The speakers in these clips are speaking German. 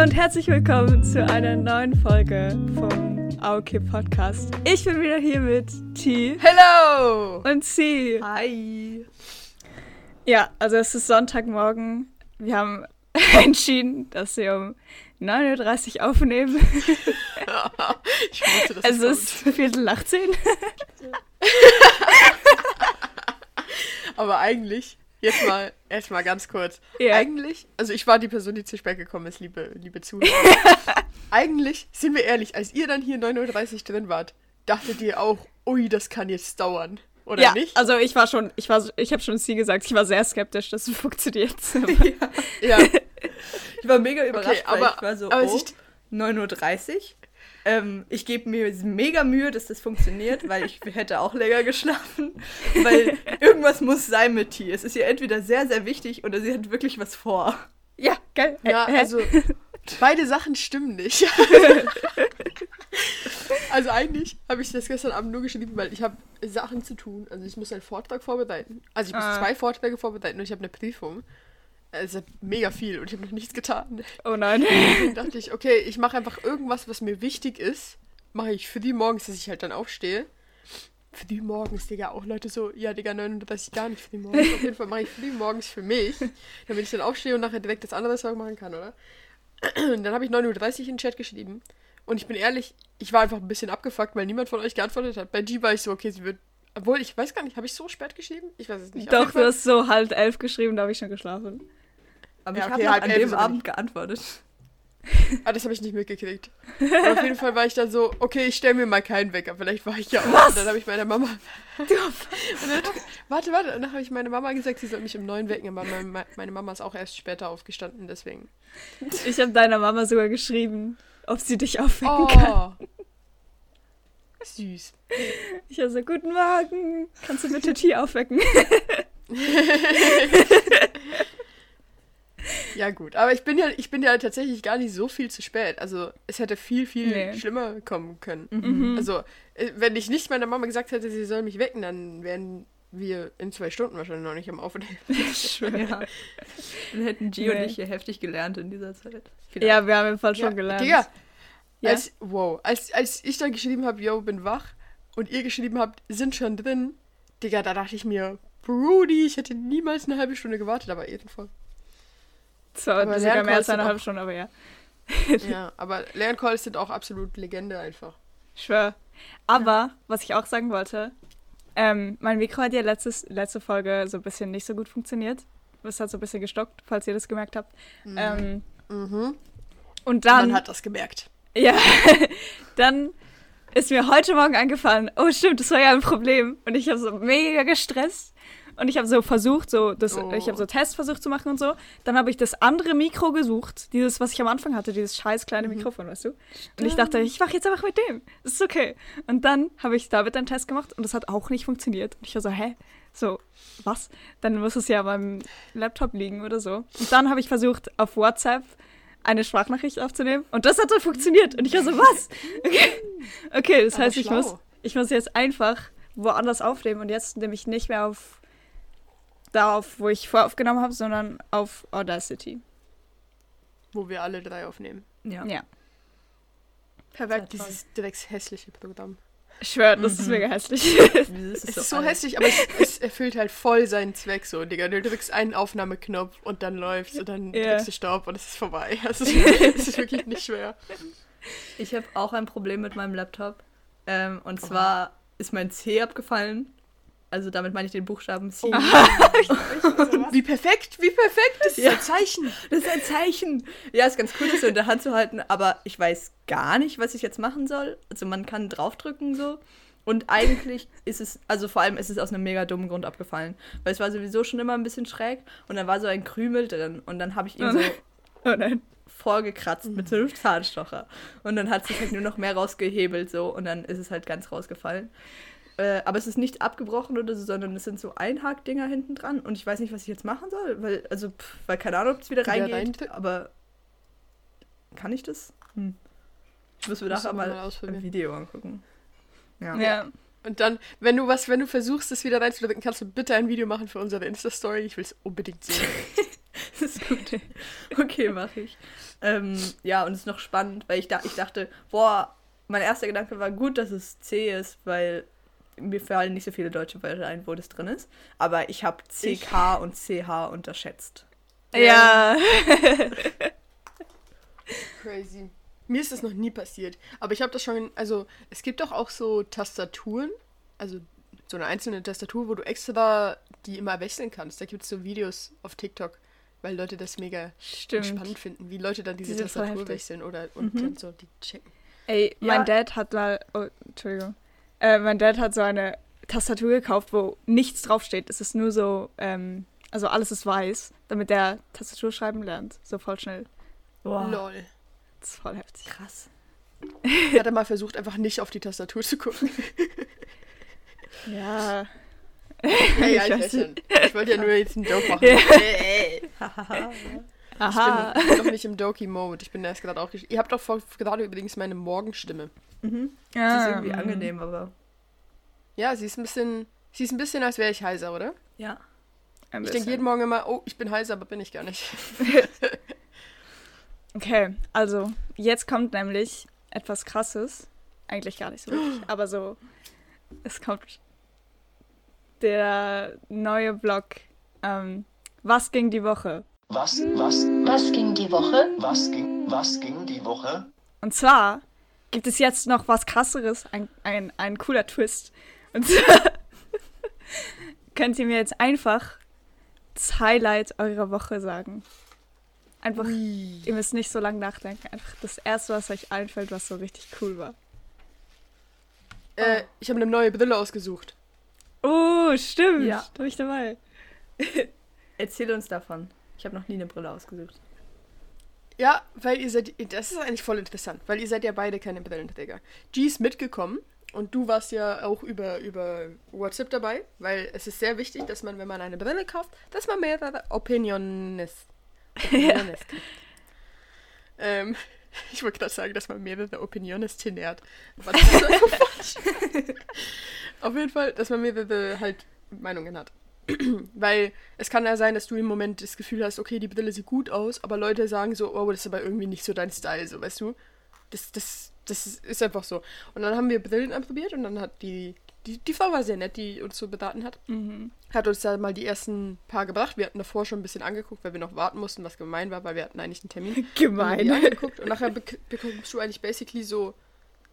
Hallo und herzlich willkommen zu einer neuen Folge vom AOK Podcast. Ich bin wieder hier mit T. Hello! Und C. Hi! Ja, also es ist Sonntagmorgen. Wir haben entschieden, dass wir um 9.30 Uhr aufnehmen. ich wusste, dass es das ist Viertel nach zehn. Aber eigentlich, jetzt mal, erstmal ganz kurz. Ja. Eigentlich, also ich war die Person, die zu spät gekommen ist, liebe, liebe Zuhörer. eigentlich, sind wir ehrlich, als ihr dann hier 9.30 Uhr drin wart, dachtet ihr auch, ui, das kann jetzt dauern. Oder ja, nicht? also ich war schon, ich war, ich habe schon Sie gesagt, ich war sehr skeptisch, dass es funktioniert. ja. Ich war mega überrascht, Okay, weil aber- ich war so, aber oh, es ist- 9.30 Uhr. Ähm, ich gebe mir mega Mühe, dass das funktioniert, weil ich hätte auch länger geschlafen. Weil irgendwas muss sein mit T. Es ist ihr entweder sehr, sehr wichtig oder sie hat wirklich was vor. ja, geil. Ja, also beide Sachen stimmen nicht. also eigentlich habe ich das gestern Abend nur geschrieben, weil ich habe Sachen zu tun. Also ich muss einen Vortrag vorbereiten. Also ich muss Ah. zwei Vorträge vorbereiten und ich habe eine Prüfung. Also mega viel und ich habe noch nichts getan. Oh nein. Deswegen dachte ich, okay, ich mache einfach irgendwas, was mir wichtig ist. Mache ich früh morgens, dass ich halt dann aufstehe. Früh morgens, Digga, auch Leute so, ja, Digga, 39 gar nicht früh morgens. Auf jeden Fall mache ich früh morgens für mich, damit ich dann aufstehe und nachher direkt das andere Zeug machen kann, oder? Und dann habe ich 9.30 Uhr in den Chat geschrieben. Und ich bin ehrlich, ich war einfach ein bisschen abgefuckt, weil niemand von euch geantwortet hat. Bei G war ich so, okay, sie wird. Obwohl, ich weiß gar nicht, habe ich so spät geschrieben? Ich weiß es nicht. Doch, du hast so halb elf geschrieben, da habe ich schon geschlafen. Aber Ja, ich okay, habe an dem Abend nicht- geantwortet. Ah, das habe ich nicht mitgekriegt. Aber auf jeden Fall war ich dann so, okay, ich stelle mir mal keinen Wecker. Vielleicht war ich ja auch. Und dann habe ich meiner Mama. und dann, warte, warte. Und dann habe ich meiner Mama gesagt, sie soll mich um neun wecken. Aber meine, meine Mama ist auch erst später aufgestanden, deswegen. Ich habe deiner Mama sogar geschrieben, ob sie dich aufwecken kann. Oh. Süß. Ich war so, guten Morgen, kannst du bitte T aufwecken? Ja, gut. Aber ich bin ja, ich bin ja tatsächlich gar nicht so viel zu spät. Also, es hätte viel, viel Nee. schlimmer kommen können. Mhm. Also, äh, wenn ich nicht meiner Mama gesagt hätte, sie soll mich wecken, dann wären wir in zwei Stunden wahrscheinlich noch nicht am Aufnehmen. Ja. Dann hätten G Nee. und ich hier heftig gelernt in dieser Zeit. Ja, wir haben im Fall schon Ja, gelernt. Digga, Ja? als, wow, als, als ich dann geschrieben habe, yo, bin wach, und ihr geschrieben habt, sind schon drin, Digga, da dachte ich mir, Brudi, ich hätte niemals eine halbe Stunde gewartet, aber jedenfalls. Zwar Aber sogar mehr als eine sind halbe auch- Stunde, aber ja. ja, aber Lerncalls sind auch absolut Legende einfach. Schwör. Aber, was ich auch sagen wollte, ähm, mein Mikro hat ja letztes, letzte Folge so ein bisschen nicht so gut funktioniert. Es hat so ein bisschen gestockt, falls ihr das gemerkt habt. Ähm, Mhm. und dann, Man hat das gemerkt. ja, dann ist mir heute Morgen eingefallen, oh stimmt, das war ja ein Problem. Und ich habe so mega gestresst. Und ich habe so versucht, so das, Oh. ich habe so Tests versucht zu machen und so. Dann habe ich das andere Mikro gesucht, dieses, was ich am Anfang hatte, dieses scheiß kleine Mikrofon, weißt du? Und ich dachte, ich mache jetzt einfach mit dem. Das ist okay. Und dann habe ich damit einen Test gemacht und das hat auch nicht funktioniert. Und ich war so, hä? So, was? Dann muss es ja beim Laptop liegen oder so. Und dann habe ich versucht, auf WhatsApp eine Sprachnachricht aufzunehmen und das hat dann funktioniert. Und ich war so, was? Okay, okay das Aber heißt, ich muss, ich muss jetzt einfach woanders aufnehmen und jetzt nehme ich nicht mehr auf da auf, wo ich voraufgenommen habe, sondern auf Audacity. Wo wir alle drei aufnehmen. Ja. Ja. Perfekt. Dieses drecks hässliche Programm. Ich schwör, das ist Mhm. mega hässlich. Das Es ist so alt. hässlich, aber es, es erfüllt halt voll seinen Zweck so, Digga. Du drückst einen Aufnahmeknopf und dann läuft's und dann Ja. drückst du Stopp und es ist vorbei. Es ist, es ist wirklich nicht schwer. Ich habe auch ein Problem mit meinem Laptop. Ähm, und zwar ist mein C abgefallen. Also damit meine ich den Buchstaben C. Wie perfekt, wie perfekt, das ist Ja. ein Zeichen. Das ist ein Zeichen. Ja, ist ganz cool, das so in der Hand zu halten, aber ich weiß gar nicht, was ich jetzt machen soll. Also man kann draufdrücken so. Und eigentlich ist es, also vor allem ist es aus einem mega dummen Grund abgefallen. Weil es war sowieso schon immer ein bisschen schräg und dann war so ein Krümel drin und dann habe ich ihn so oh nein. vorgekratzt mit so einem Zahnstocher. Und dann hat sich halt nur noch mehr rausgehebelt so und dann ist es halt ganz rausgefallen. Äh, aber es ist nicht abgebrochen oder so, sondern es sind so Einhakdinger hinten dran und ich weiß nicht, was ich jetzt machen soll, weil, also, pff, weil keine Ahnung, ob es wieder Wieder reingeht, reindrücken? aber kann ich das? Hm. Ich muss mir Musst nachher mal mal ein. Video angucken. Ja. Ja. Und dann, wenn du was, wenn du versuchst, das wieder reinzudrücken, kannst du bitte ein Video machen für unsere Insta-Story. Ich will es unbedingt sehen. Das ist gut. Okay, mache ich. Ähm, ja, und es ist noch spannend, weil ich, da, ich dachte, boah, mein erster Gedanke war gut, dass es C ist, weil mir fallen nicht so viele deutsche Wörter ein, wo das drin ist. Aber ich habe CK und CH unterschätzt. Ja. Crazy. Mir ist das noch nie passiert. Aber ich habe das schon, also es gibt doch auch so Tastaturen, also so eine einzelne Tastatur, wo du extra die immer wechseln kannst. Da gibt es so Videos auf TikTok, weil Leute das mega Stimmt. spannend finden, wie Leute dann diese Die Tastatur wechseln oder und Mhm. dann so die checken. Ey, Ja. mein Dad hat mal, oh, Entschuldigung, äh, mein Dad hat so eine Tastatur gekauft, wo nichts draufsteht. Es ist nur so, ähm, also alles ist weiß, damit der Tastatur schreiben lernt. So voll schnell. Boah, Lol. Das ist voll heftig. krass. Ich hatte mal versucht, einfach nicht auf die Tastatur zu gucken. Ja. Ja, ja, ich weiß weiß schon. Ich wollte ja nur jetzt einen Joke machen. Ja. Aha. Ich bin noch nicht im Doki-Mode. Ich bin erst gerade auch. Ihr habt doch vor- gerade übrigens meine Morgenstimme. mhm. Ja, Das ist irgendwie mm. angenehm, aber Ja, sie ist ein bisschen. Sie ist ein bisschen, als wäre ich heiser, oder? ja. Ein Ich denke jeden Morgen immer, oh, ich bin heiser, aber bin ich gar nicht. Okay, also jetzt kommt nämlich etwas Krasses. Eigentlich gar nicht so wirklich, aber so. Es kommt der neue Vlog. Ähm, was ging die Woche? Was, was, Was ging die Woche? was ging, was ging die Woche? Und zwar gibt es jetzt noch was krasseres, ein, ein, ein cooler Twist. Und zwar könnt ihr mir jetzt einfach das Highlight eurer Woche sagen. Einfach, ihr müsst nicht so lange nachdenken. Einfach das erste, was euch einfällt, was so richtig cool war. Äh, ich habe eine neue Brille ausgesucht. Oh, stimmt. Ja. Da bin ich dabei. Erzähl uns davon. Ich habe noch nie eine Brille ausgesucht. Ja, weil ihr seid. Das ist eigentlich voll interessant, weil ihr seid ja beide keine Brillenträger. G ist mitgekommen und du warst ja auch über, über WhatsApp dabei, weil es ist sehr wichtig, dass man, wenn man eine Brille kauft, dass man mehrere Opiniones. Opiniones kriegt. Ähm, ich wollte gerade sagen, dass man mehrere Opiniones tenärt. Aber das ist. Auf jeden Fall, dass man mehrere halt Meinungen hat. Weil es kann ja sein, dass du im Moment das Gefühl hast, okay, die Brille sieht gut aus, aber Leute sagen so, oh, das ist aber irgendwie nicht so dein Style, so, weißt du? Das, das, das ist einfach so. Und dann haben wir Brillen anprobiert und dann hat die, die, die Frau war sehr nett, die uns so beraten hat, Mhm. hat uns da mal die ersten paar gebracht. Wir hatten davor schon ein bisschen angeguckt, weil wir noch warten mussten, was gemein war, weil wir hatten eigentlich einen Termin. Gemein. angeguckt und nachher bek bekommst du eigentlich basically so,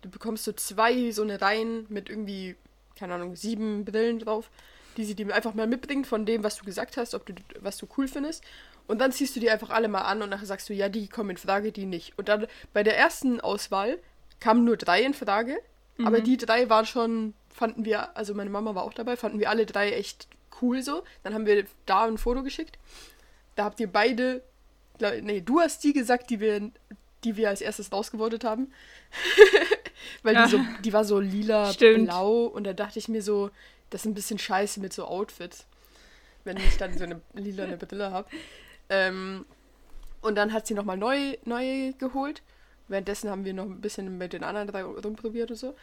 du bekommst so zwei so eine Reihen mit irgendwie, keine Ahnung, sieben Brillen drauf, die sie dir einfach mal mitbringt von dem, was du gesagt hast, ob du was du cool findest. Und dann ziehst du die einfach alle mal an und nachher sagst du, ja, die kommen in Frage, die nicht. Und dann bei der ersten Auswahl kamen nur drei in Frage, aber die drei waren schon, fanden wir, also meine Mama war auch dabei, fanden wir alle drei echt cool so. Dann haben wir da ein Foto geschickt. Da habt ihr beide, nee, du hast die gesagt, die wir, die wir als erstes rausgevotet haben. Weil die, so, die war so lila, Stimmt. blau und da dachte ich mir so, das ist ein bisschen scheiße mit so Outfits, wenn ich dann so eine lila eine Brille habe. Ähm, und dann hat sie nochmal neu, neu geholt. Währenddessen haben wir noch ein bisschen mit den anderen drei rumprobiert und so.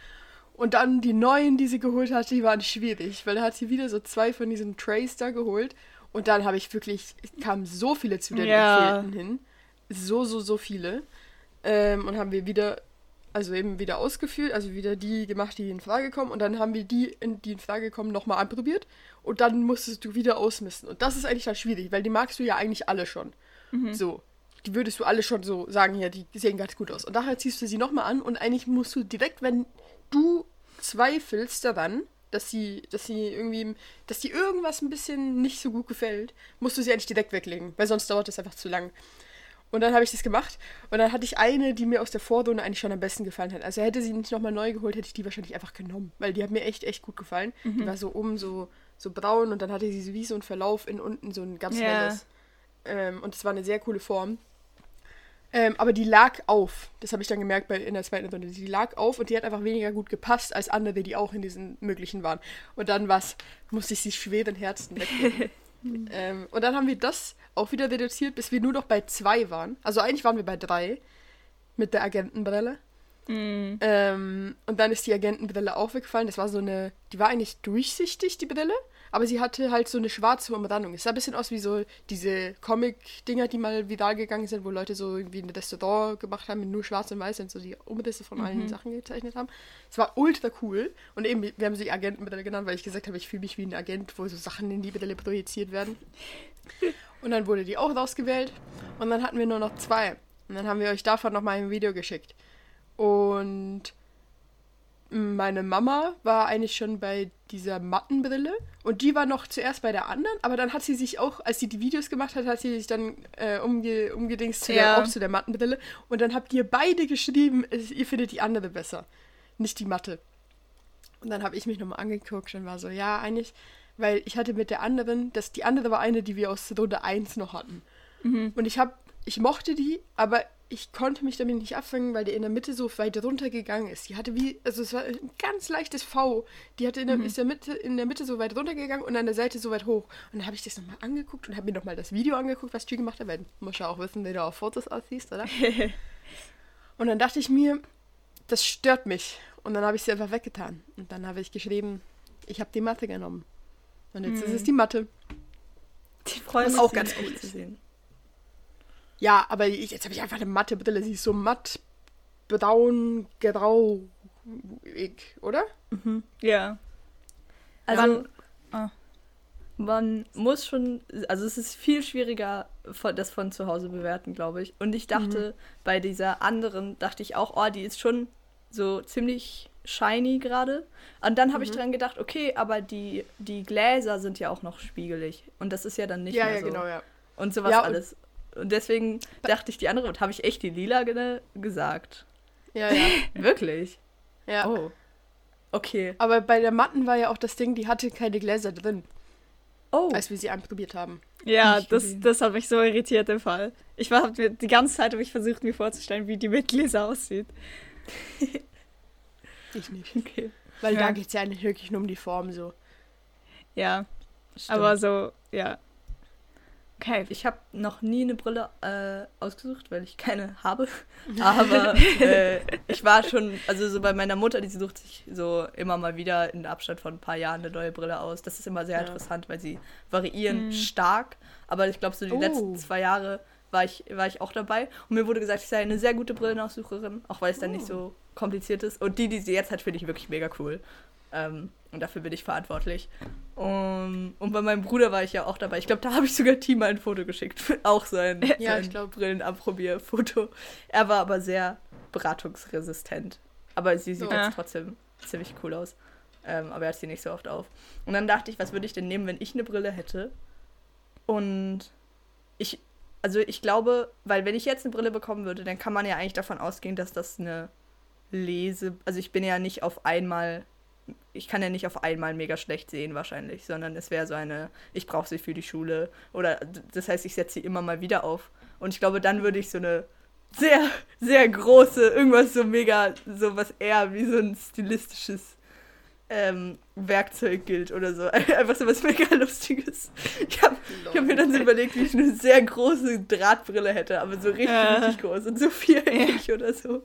Und dann die neuen, die sie geholt hat, die waren schwierig, weil da hat sie wieder so zwei von diesen Trays da geholt. Und dann habe ich wirklich, es kamen so viele zu den Ja. Hin. So, so, so viele. Ähm, und haben wir wieder, also eben wieder ausgeführt, also wieder die gemacht, die in Frage kommen. Und dann haben wir die, in, die in Frage kommen, nochmal anprobiert. Und dann musstest du wieder ausmisten. Und das ist eigentlich dann schwierig, weil die magst du ja eigentlich alle schon. So. Die würdest du alle schon so sagen, ja, die sehen ganz gut aus. Und daher ziehst du sie nochmal an und eigentlich musst du direkt, wenn du zweifelst daran, dass sie, dass sie irgendwie, dass dir irgendwas ein bisschen nicht so gut gefällt, musst du sie eigentlich direkt weglegen, weil sonst dauert das einfach zu lang. Und dann habe ich das gemacht und dann hatte ich eine, die mir aus der Vorrunde eigentlich schon am besten gefallen hat. Also hätte sie nicht nochmal neu geholt, hätte ich die wahrscheinlich einfach genommen, weil die hat mir echt, echt gut gefallen. Die war so oben so, so braun und dann hatte sie wie so einen Verlauf in unten so ein ganz Ja. helles. Ähm, und das war eine sehr coole Form. Ähm, aber die lag auf. Das habe ich dann gemerkt bei, in der zweiten Runde. Die lag auf und die hat einfach weniger gut gepasst als andere, die auch in diesen möglichen waren. Und dann was musste ich sie schweren Herzen weglegen. ähm, und dann haben wir das auch wieder reduziert, bis wir nur noch bei zwei waren. Also eigentlich waren wir bei drei mit der Agentenbrille. Mhm. Ähm, und dann ist die Agentenbrille auch weggefallen. Das war so eine, die war eigentlich durchsichtig, die Brille, aber sie hatte halt so eine schwarze Umrandung. Es sah ein bisschen aus wie so diese Comic-Dinger, die mal viral gegangen sind, wo Leute so irgendwie ein Restaurant gemacht haben mit nur schwarz und weiß und so die Umrisse von allen Sachen gezeichnet haben. Es war ultra cool. Und eben, wir haben sie Agentenbrille genannt, weil ich gesagt habe, ich fühle mich wie ein Agent, wo so Sachen in die Brille projiziert werden. Und dann wurde die auch rausgewählt. Und dann hatten wir nur noch zwei. Und dann haben wir euch davon nochmal ein Video geschickt. Und meine Mama war eigentlich schon bei dieser Mattenbrille und die war noch zuerst bei der anderen, aber dann hat sie sich auch, als sie die Videos gemacht hat, hat sie sich dann äh, umge umgedingst zu Ja. der, auch zu der Mattenbrille und dann habt ihr beide geschrieben, es- ihr findet die andere besser, nicht die Matte. Und dann habe ich mich nochmal angeguckt und war so, ja, eigentlich, weil ich hatte mit der anderen, das, die andere war eine, die wir aus Runde 1 noch hatten. Und ich habe, ich mochte die, aber ich konnte mich damit nicht abfangen, weil die in der Mitte so weit runtergegangen ist. Die hatte wie, also es war ein ganz leichtes V. Die hatte in der, ist der Mitte, in der Mitte so weit runtergegangen und an der Seite so weit hoch. Und dann habe ich das nochmal angeguckt und habe mir nochmal das Video angeguckt, was Tür gemacht hat, weil du musst ja auch wissen, wie du auf Fotos aussiehst, oder? und dann dachte ich mir, das stört mich. Und dann habe ich sie einfach weggetan. Und dann habe ich geschrieben, ich habe die Matte genommen. Und jetzt ist es die Matte. Die mich auch ganz cool zu sehen. Ja, aber ich, jetzt habe ich einfach eine matte Brille. Sie ist so matt, braun, grau, oder? Ja. Also, Man- ah. man muss schon, also es ist viel schwieriger, das von zu Hause bewerten, glaube ich. Und ich dachte, bei dieser anderen, dachte ich auch, oh, die ist schon so ziemlich shiny gerade. Und dann habe ich dran gedacht, okay, aber die, die Gläser sind ja auch noch spiegelig. Und das ist ja dann nicht ja, mehr ja, so. genau, ja. Und sowas Ja, und- alles. Und deswegen dachte ich die andere, und habe ich echt die lila ge gesagt. Ja, ja. Wirklich? ja. Oh. Okay. Aber bei der matten war ja auch das Ding, die hatte keine Gläser drin, Oh. als wir sie anprobiert haben. Ja, das, das hat mich so irritiert im Fall. Ich war mir die ganze Zeit habe ich versucht mir vorzustellen, wie die mit Gläser aussieht. Ich nicht. okay. Weil Ja. da geht es ja eigentlich wirklich nur um die Form so. Ja, Stimmt. aber so, ja. Okay. Ich habe noch nie eine Brille äh, ausgesucht, weil ich keine habe. Aber äh, ich war schon, also so bei meiner Mutter, die sucht sich so immer mal wieder in Abstand von ein paar Jahren eine neue Brille aus. Das ist immer sehr Ja. interessant, weil sie variieren Mhm. stark. Aber ich glaube, so die Oh. letzten zwei Jahre war ich, war ich auch dabei. Und mir wurde gesagt, ich sei eine sehr gute Brillenaussucherin, auch weil es dann nicht so kompliziert ist. Und die, die sie jetzt hat, finde ich wirklich mega cool. Ähm, und dafür bin ich verantwortlich. Um, und bei meinem Bruder war ich ja auch dabei. Ich glaube, da habe ich sogar Team mal ein Foto geschickt. auch so ein, Ja, so ein ich glaub. Brillenanprobierfoto. Er war aber sehr beratungsresistent. Aber sie sieht So. jetzt trotzdem ziemlich cool aus. Ähm, aber er hat sie nicht so oft auf. Und dann dachte ich, was würde ich denn nehmen, wenn ich eine Brille hätte? Und ich, also ich glaube, weil wenn ich jetzt eine Brille bekommen würde, dann kann man ja eigentlich davon ausgehen, dass das eine Lese, also ich bin ja nicht auf einmal, ich kann ja nicht auf einmal mega schlecht sehen wahrscheinlich, sondern es wäre so eine, ich brauche sie für die Schule oder das heißt, ich setze sie immer mal wieder auf. Und ich glaube, dann würde ich so eine sehr, sehr große, irgendwas so mega, so was eher wie so ein stilistisches ähm, Werkzeug gilt oder so. Einfach so was mega Lustiges. Ich habe hab mir dann so überlegt, wie ich eine sehr große Drahtbrille hätte, aber so richtig, Ja. richtig groß und so viereckig oder so.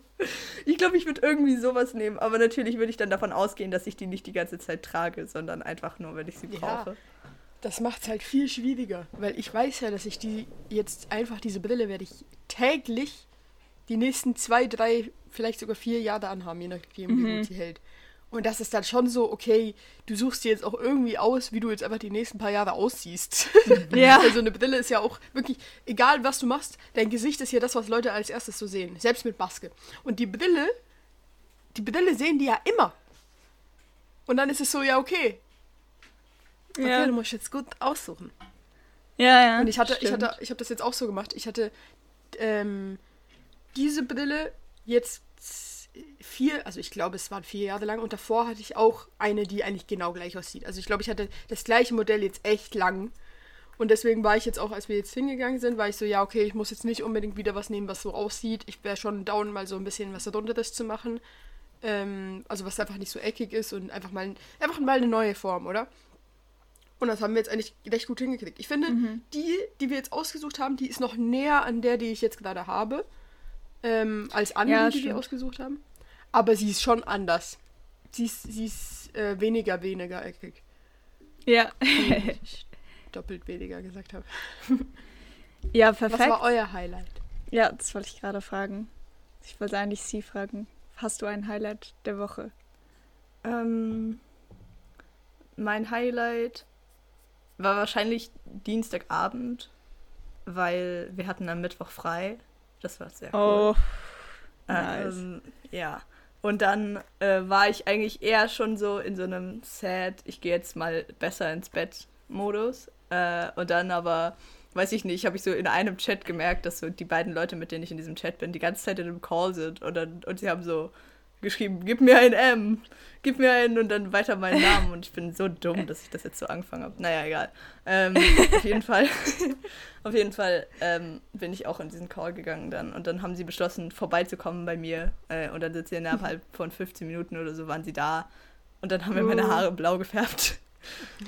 Ich glaube, ich würde irgendwie sowas nehmen, aber natürlich würde ich dann davon ausgehen, dass ich die nicht die ganze Zeit trage, sondern einfach nur, wenn ich sie Ja. brauche. Das macht es halt viel schwieriger, weil ich weiß ja, dass ich die jetzt einfach diese Brille werde ich täglich die nächsten zwei, drei, vielleicht sogar vier Jahre anhaben, je nachdem, wie gut sie hält. Und das ist dann schon so, okay, du suchst dir jetzt auch irgendwie aus, wie du jetzt einfach die nächsten paar Jahre aussiehst. Ja. Also eine Brille ist ja auch wirklich, egal was du machst, dein Gesicht ist ja das, was Leute als erstes so sehen, selbst mit Maske. Und die Brille, die Brille sehen die ja immer. Und dann ist es so, ja, okay. Okay, Ja, du musst jetzt gut aussuchen. ja. ja Und ich hatte, ich stimmt. hatte, ich habe das jetzt auch so gemacht. Ich hatte ähm, diese Brille jetzt vier, also ich glaube, es waren vier Jahre lang und davor hatte ich auch eine, die eigentlich genau gleich aussieht. Also ich glaube, ich hatte das gleiche Modell jetzt echt lang. Und deswegen war ich jetzt auch, als wir jetzt hingegangen sind, war ich so, ja, okay, ich muss jetzt nicht unbedingt wieder was nehmen, was so aussieht. Ich wäre schon down, mal so ein bisschen was Runderes zu machen. Ähm, also was einfach nicht so eckig ist und einfach mal, einfach mal eine neue Form, oder? Und das haben wir jetzt eigentlich recht gut hingekriegt. Ich finde, die, die wir jetzt ausgesucht haben, die ist noch näher an der, die ich jetzt gerade habe, ähm, als andere, Ja, die wir stimmt. ausgesucht haben. Aber sie ist schon anders. Sie ist, sie ist äh, weniger, weniger eckig. Ja. Doppelt weniger gesagt habe. ja, Was perfekt. war euer Highlight? Ja, das wollte ich gerade fragen. Ich wollte eigentlich Sie fragen. Hast du ein Highlight der Woche? Ähm, mein Highlight war wahrscheinlich Dienstagabend, weil wir hatten am Mittwoch frei. Das war sehr cool. Oh, nice. Ähm, ja. Und dann äh, war ich eigentlich eher schon so in so einem Sad, ich gehe jetzt mal besser ins Bett-Modus. Äh, und dann aber, weiß ich nicht, habe ich so in einem Chat gemerkt, dass so die beiden Leute, mit denen ich in diesem Chat bin, die ganze Zeit in einem Call sind. Und, dann, und sie haben so geschrieben, gib mir ein M, gib mir einen und dann weiter meinen Namen. Und ich bin so dumm, dass ich das jetzt so angefangen habe. Naja, egal. Ähm, auf jeden Fall, auf jeden Fall ähm, bin ich auch in diesen Call gegangen dann. Und dann haben sie beschlossen, vorbeizukommen bei mir. Äh, und dann sind sie innerhalb von 15 Minuten oder so waren sie da. Und dann haben wir meine Uh. Haare blau gefärbt.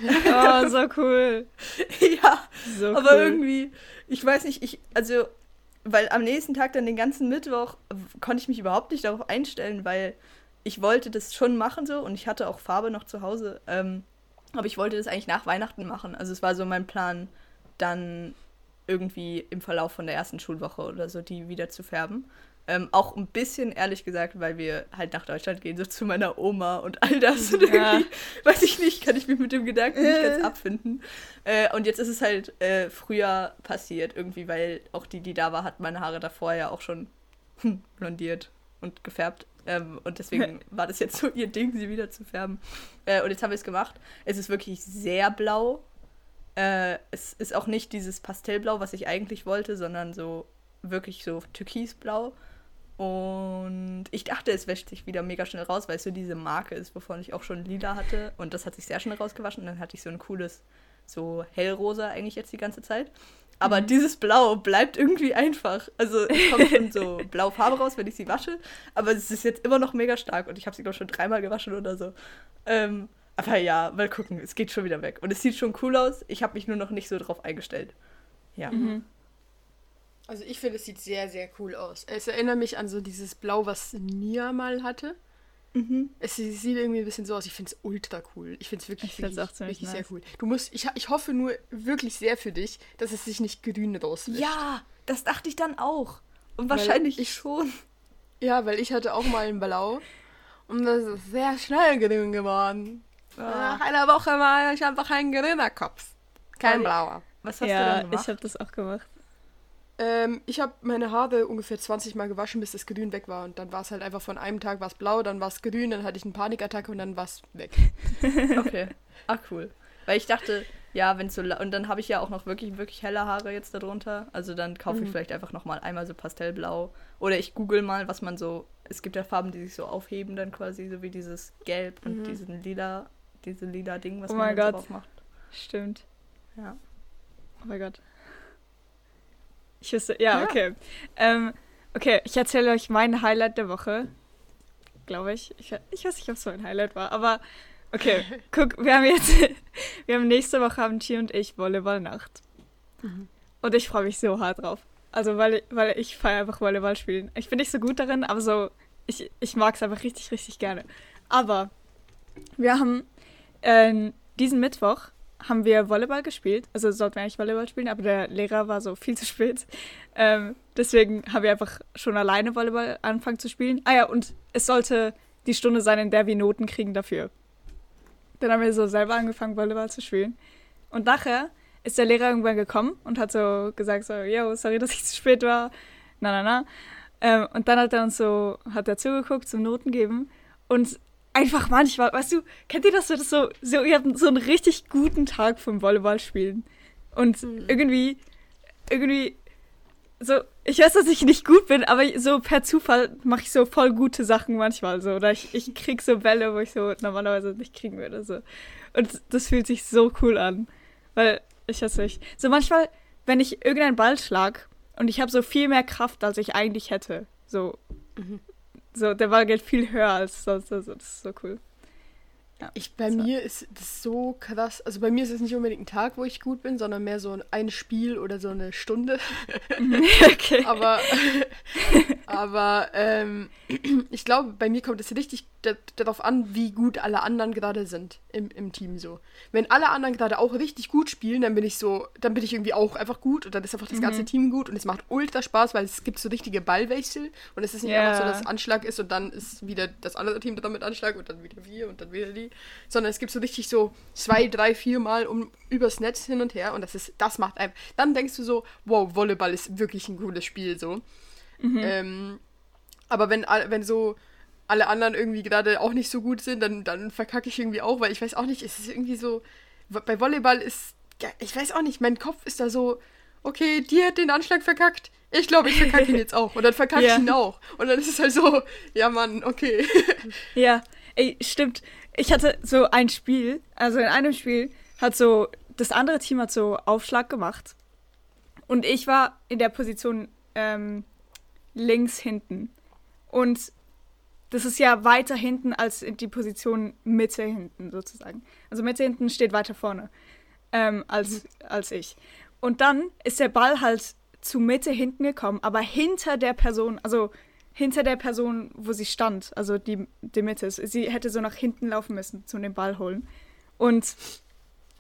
oh, so cool. ja, So aber cool. irgendwie, ich weiß nicht, ich, also, weil am nächsten Tag dann den ganzen Mittwoch konnte ich mich überhaupt nicht darauf einstellen, weil ich wollte das schon machen so und ich hatte auch Farbe noch zu Hause, ähm, aber ich wollte das eigentlich nach Weihnachten machen. Also es war so mein Plan, dann irgendwie im Verlauf von der ersten Schulwoche oder so die wieder zu färben. Ähm, auch ein bisschen, ehrlich gesagt, weil wir halt nach Deutschland gehen, so zu meiner Oma und all das. Und Ja. weiß ich nicht, kann ich mich mit dem Gedanken nicht ganz abfinden. Äh, und jetzt ist es halt äh, früher passiert, irgendwie, weil auch die, die da war, hat meine Haare davor ja auch schon hm, blondiert und gefärbt. Ähm, und deswegen war das jetzt so ihr Ding, sie wieder zu färben. Äh, und jetzt haben wir es gemacht. Es ist wirklich sehr blau. Äh, es ist auch nicht dieses Pastellblau, was ich eigentlich wollte, sondern so wirklich so türkisblau. Und ich dachte, es wäscht sich wieder mega schnell raus, weil es so diese Marke ist, wovon ich auch schon lila hatte. Und das hat sich sehr schnell rausgewaschen. Und dann hatte ich so ein cooles, so hellrosa eigentlich jetzt die ganze Zeit. Aber dieses Blau bleibt irgendwie einfach. Also es kommt schon so blaue Farbe raus, wenn ich sie wasche. Aber es ist jetzt immer noch mega stark. Und ich habe sie, glaube ich, schon dreimal gewaschen oder so. Ähm, aber ja, mal gucken. Es geht schon wieder weg. Und es sieht schon cool aus. Ich habe mich nur noch nicht so drauf eingestellt. Ja. Mhm. Also ich finde, es sieht sehr, sehr cool aus. Es erinnert mich an so dieses Blau, was Nia mal hatte. Mhm. Es sieht irgendwie ein bisschen so aus. Ich finde es ultra cool. Ich finde es wirklich, wirklich, wirklich sehr nice. cool. Du musst, ich, ich hoffe nur wirklich sehr für dich, dass es sich nicht grün rauswischt. Ja, das dachte ich dann auch. Und Weil wahrscheinlich ich- schon. Ja, weil ich hatte auch mal ein Blau und das ist sehr schnell grün geworden. Ah. Nach einer Woche war ich einfach ein grüner Kopf. Kein blauer. Was hast Ja, du dann gemacht? ich habe das auch gemacht. Ähm, ich habe meine Haare ungefähr 20 Mal gewaschen, bis das Grün weg war. Und dann war es halt einfach von einem Tag war's blau, dann war es grün, dann hatte ich eine Panikattacke und dann war es weg. Okay. Ach cool. Weil ich dachte, ja, wenn so la- und dann habe ich ja auch noch wirklich wirklich helle Haare jetzt darunter. Also dann kaufe ich Mhm. vielleicht einfach noch mal einmal so Pastellblau oder ich google mal, was man so es gibt ja Farben, die sich so aufheben dann quasi so wie dieses Gelb und Mhm. diesen lila diese lila Ding, was Oh man drauf macht. Stimmt. Ja. Oh mein Gott. Ich wüsste, ja, Ja. okay. Ähm, okay, ich erzähle euch mein Highlight der Woche. Glaube ich. ich. Ich weiß nicht, ob es so ein Highlight war, aber okay. Guck, wir haben jetzt, wir haben nächste Woche haben Chi und ich Volleyballnacht. Mhm. Und ich freue mich so hart drauf. Also, weil, weil ich feiere einfach Volleyball spielen. Ich bin nicht so gut darin, aber so, ich, ich mag es einfach richtig, richtig gerne. Aber wir haben äh, diesen Mittwoch haben wir Volleyball gespielt. Also sollten wir eigentlich Volleyball spielen, aber der Lehrer war so viel zu spät. Ähm, deswegen haben wir einfach schon alleine Volleyball angefangen zu spielen. Ah ja, und es sollte die Stunde sein, in der wir Noten kriegen dafür. Dann haben wir so selber angefangen, Volleyball zu spielen. Und nachher ist der Lehrer irgendwann gekommen und hat so gesagt so, yo, sorry, dass ich zu spät war. Na, na, na. Ähm, und dann hat er uns so, hat er zugeguckt zum Noten geben. Und einfach manchmal, weißt du, kennt ihr das so, das so, so, ihr habt so einen richtig guten Tag vom Volleyball spielen. Und Mhm. irgendwie, irgendwie, so, ich weiß, dass ich nicht gut bin, aber so per Zufall mache ich so voll gute Sachen manchmal so. Oder ich, ich krieg so Bälle, wo ich so normalerweise nicht kriegen würde. So. Und das fühlt sich so cool an. Weil, ich weiß nicht. So manchmal, wenn ich irgendeinen Ball schlag und ich habe so viel mehr Kraft, als ich eigentlich hätte. So, Mhm. So der Ball geht viel höher als sonst. Also, das ist so cool. Ich, bei mir ist das so krass. Also bei mir ist es nicht unbedingt ein Tag, wo ich gut bin, sondern mehr so ein Spiel oder so eine Stunde. okay. Aber, aber ähm, ich glaube, bei mir kommt es richtig da- darauf an, wie gut alle anderen gerade sind im, im Team so. Wenn alle anderen gerade auch richtig gut spielen, dann bin ich so, dann bin ich irgendwie auch einfach gut und dann ist einfach das ganze Team gut und es macht ultra Spaß, weil es gibt so richtige Ballwechsel und es ist nicht Ja. einfach so, dass Anschlag ist und dann ist wieder das andere Team dran mit Anschlag und dann wieder wir und dann wieder die, sondern es gibt so richtig so zwei, drei, vier Mal um übers Netz hin und her und das ist, das macht einfach, dann denkst du so, wow, Volleyball ist wirklich ein cooles Spiel so. Ähm, aber wenn, wenn so alle anderen irgendwie gerade auch nicht so gut sind, dann, dann verkacke ich irgendwie auch, weil ich weiß auch nicht, es ist irgendwie so, bei Volleyball ist, ja, ich weiß auch nicht, mein Kopf ist da so, okay, die hat den Anschlag verkackt. Ich glaube, ich verkacke ihn jetzt auch. Und dann verkacke ich ihn auch. Und dann ist es halt so, ja Mann, okay. Ja, ey, stimmt. Ich hatte so ein Spiel, also in einem Spiel hat so, das andere Team hat so Aufschlag gemacht. Und ich war in der Position ähm, links hinten. Und das ist ja weiter hinten als die Position Mitte hinten sozusagen. Also Mitte hinten steht weiter vorne ähm, als, als ich. Und dann ist der Ball halt zu Mitte hinten gekommen, aber hinter der Person, also hinter der Person, wo sie stand, also die, Mitte. Sie hätte so nach hinten laufen müssen, zu dem Ball holen. Und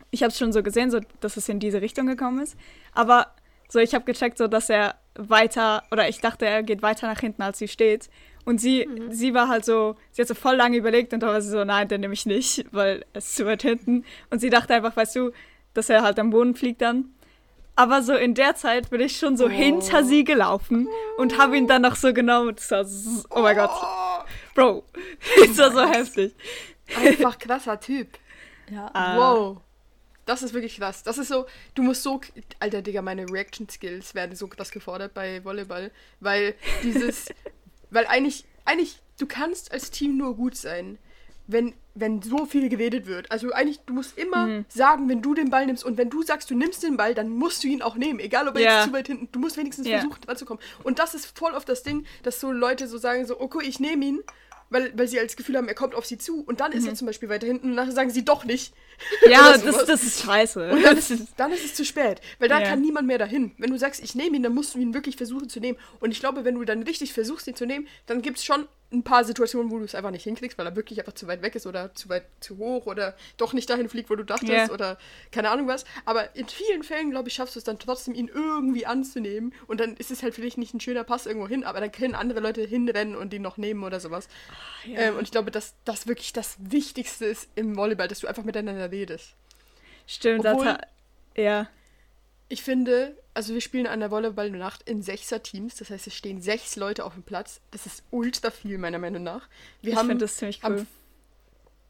ich habe es schon so gesehen, so, dass es in diese Richtung gekommen ist. Aber so, ich habe gecheckt, so, dass er weiter, oder ich dachte, er geht weiter nach hinten, als sie steht. Und sie, sie war halt so, sie hat so voll lange überlegt und dann war sie so, nein, den nehme ich nicht, weil es ist zu weit hinten. Und sie dachte einfach, weißt du, dass er halt am Boden fliegt dann. Aber so in der Zeit bin ich schon so hinter sie gelaufen und habe ihn dann noch so genommen. War so, oh mein Gott, Oh, Bro, das war so heftig. einfach krasser Typ. Ja. Ah. Wow. Das ist wirklich krass. Das ist so, du musst so, alter Digga, meine Reaction Skills werden so krass gefordert bei Volleyball, weil dieses, weil eigentlich, eigentlich, du kannst als Team nur gut sein, wenn, wenn so viel geredet wird. Also eigentlich, du musst immer Mhm. sagen, wenn du den Ball nimmst und wenn du sagst, du nimmst den Ball, dann musst du ihn auch nehmen, egal ob er Ja. jetzt zu weit hinten, du musst wenigstens Ja. versuchen, dran zu kommen. Und das ist voll auf das Ding, dass so Leute so sagen, so, okay, ich nehme ihn, weil, weil sie als Gefühl haben, er kommt auf sie zu und dann ist er zum Beispiel weiter hinten und nachher sagen sie doch nicht. Mhm. Ja, das, das ist scheiße. Und dann ist, es, dann ist es zu spät, weil da Ja. kann niemand mehr dahin. Wenn du sagst, ich nehme ihn, dann musst du ihn wirklich versuchen zu nehmen. Und ich glaube, wenn du dann richtig versuchst, ihn zu nehmen, dann gibt es schon ein paar Situationen, wo du es einfach nicht hinkriegst, weil er wirklich einfach zu weit weg ist oder zu weit zu hoch oder doch nicht dahin fliegt, wo du dachtest Ja. oder keine Ahnung was. Aber in vielen Fällen, glaube ich, schaffst du es dann trotzdem, ihn irgendwie anzunehmen. Und dann ist es halt vielleicht nicht ein schöner Pass irgendwo hin, aber dann können andere Leute hinrennen und ihn noch nehmen oder sowas. Ähm, und ich glaube, dass das wirklich das Wichtigste ist im Volleyball, dass du einfach miteinander redest. Stimmt, das Obwohl- hat, ja. Ich finde, also wir spielen an der Volleyballnacht in Sechser-Teams, das heißt, es stehen sechs Leute auf dem Platz. Das ist ultra viel, meiner Meinung nach. Wir ich haben finde das ziemlich am- cool.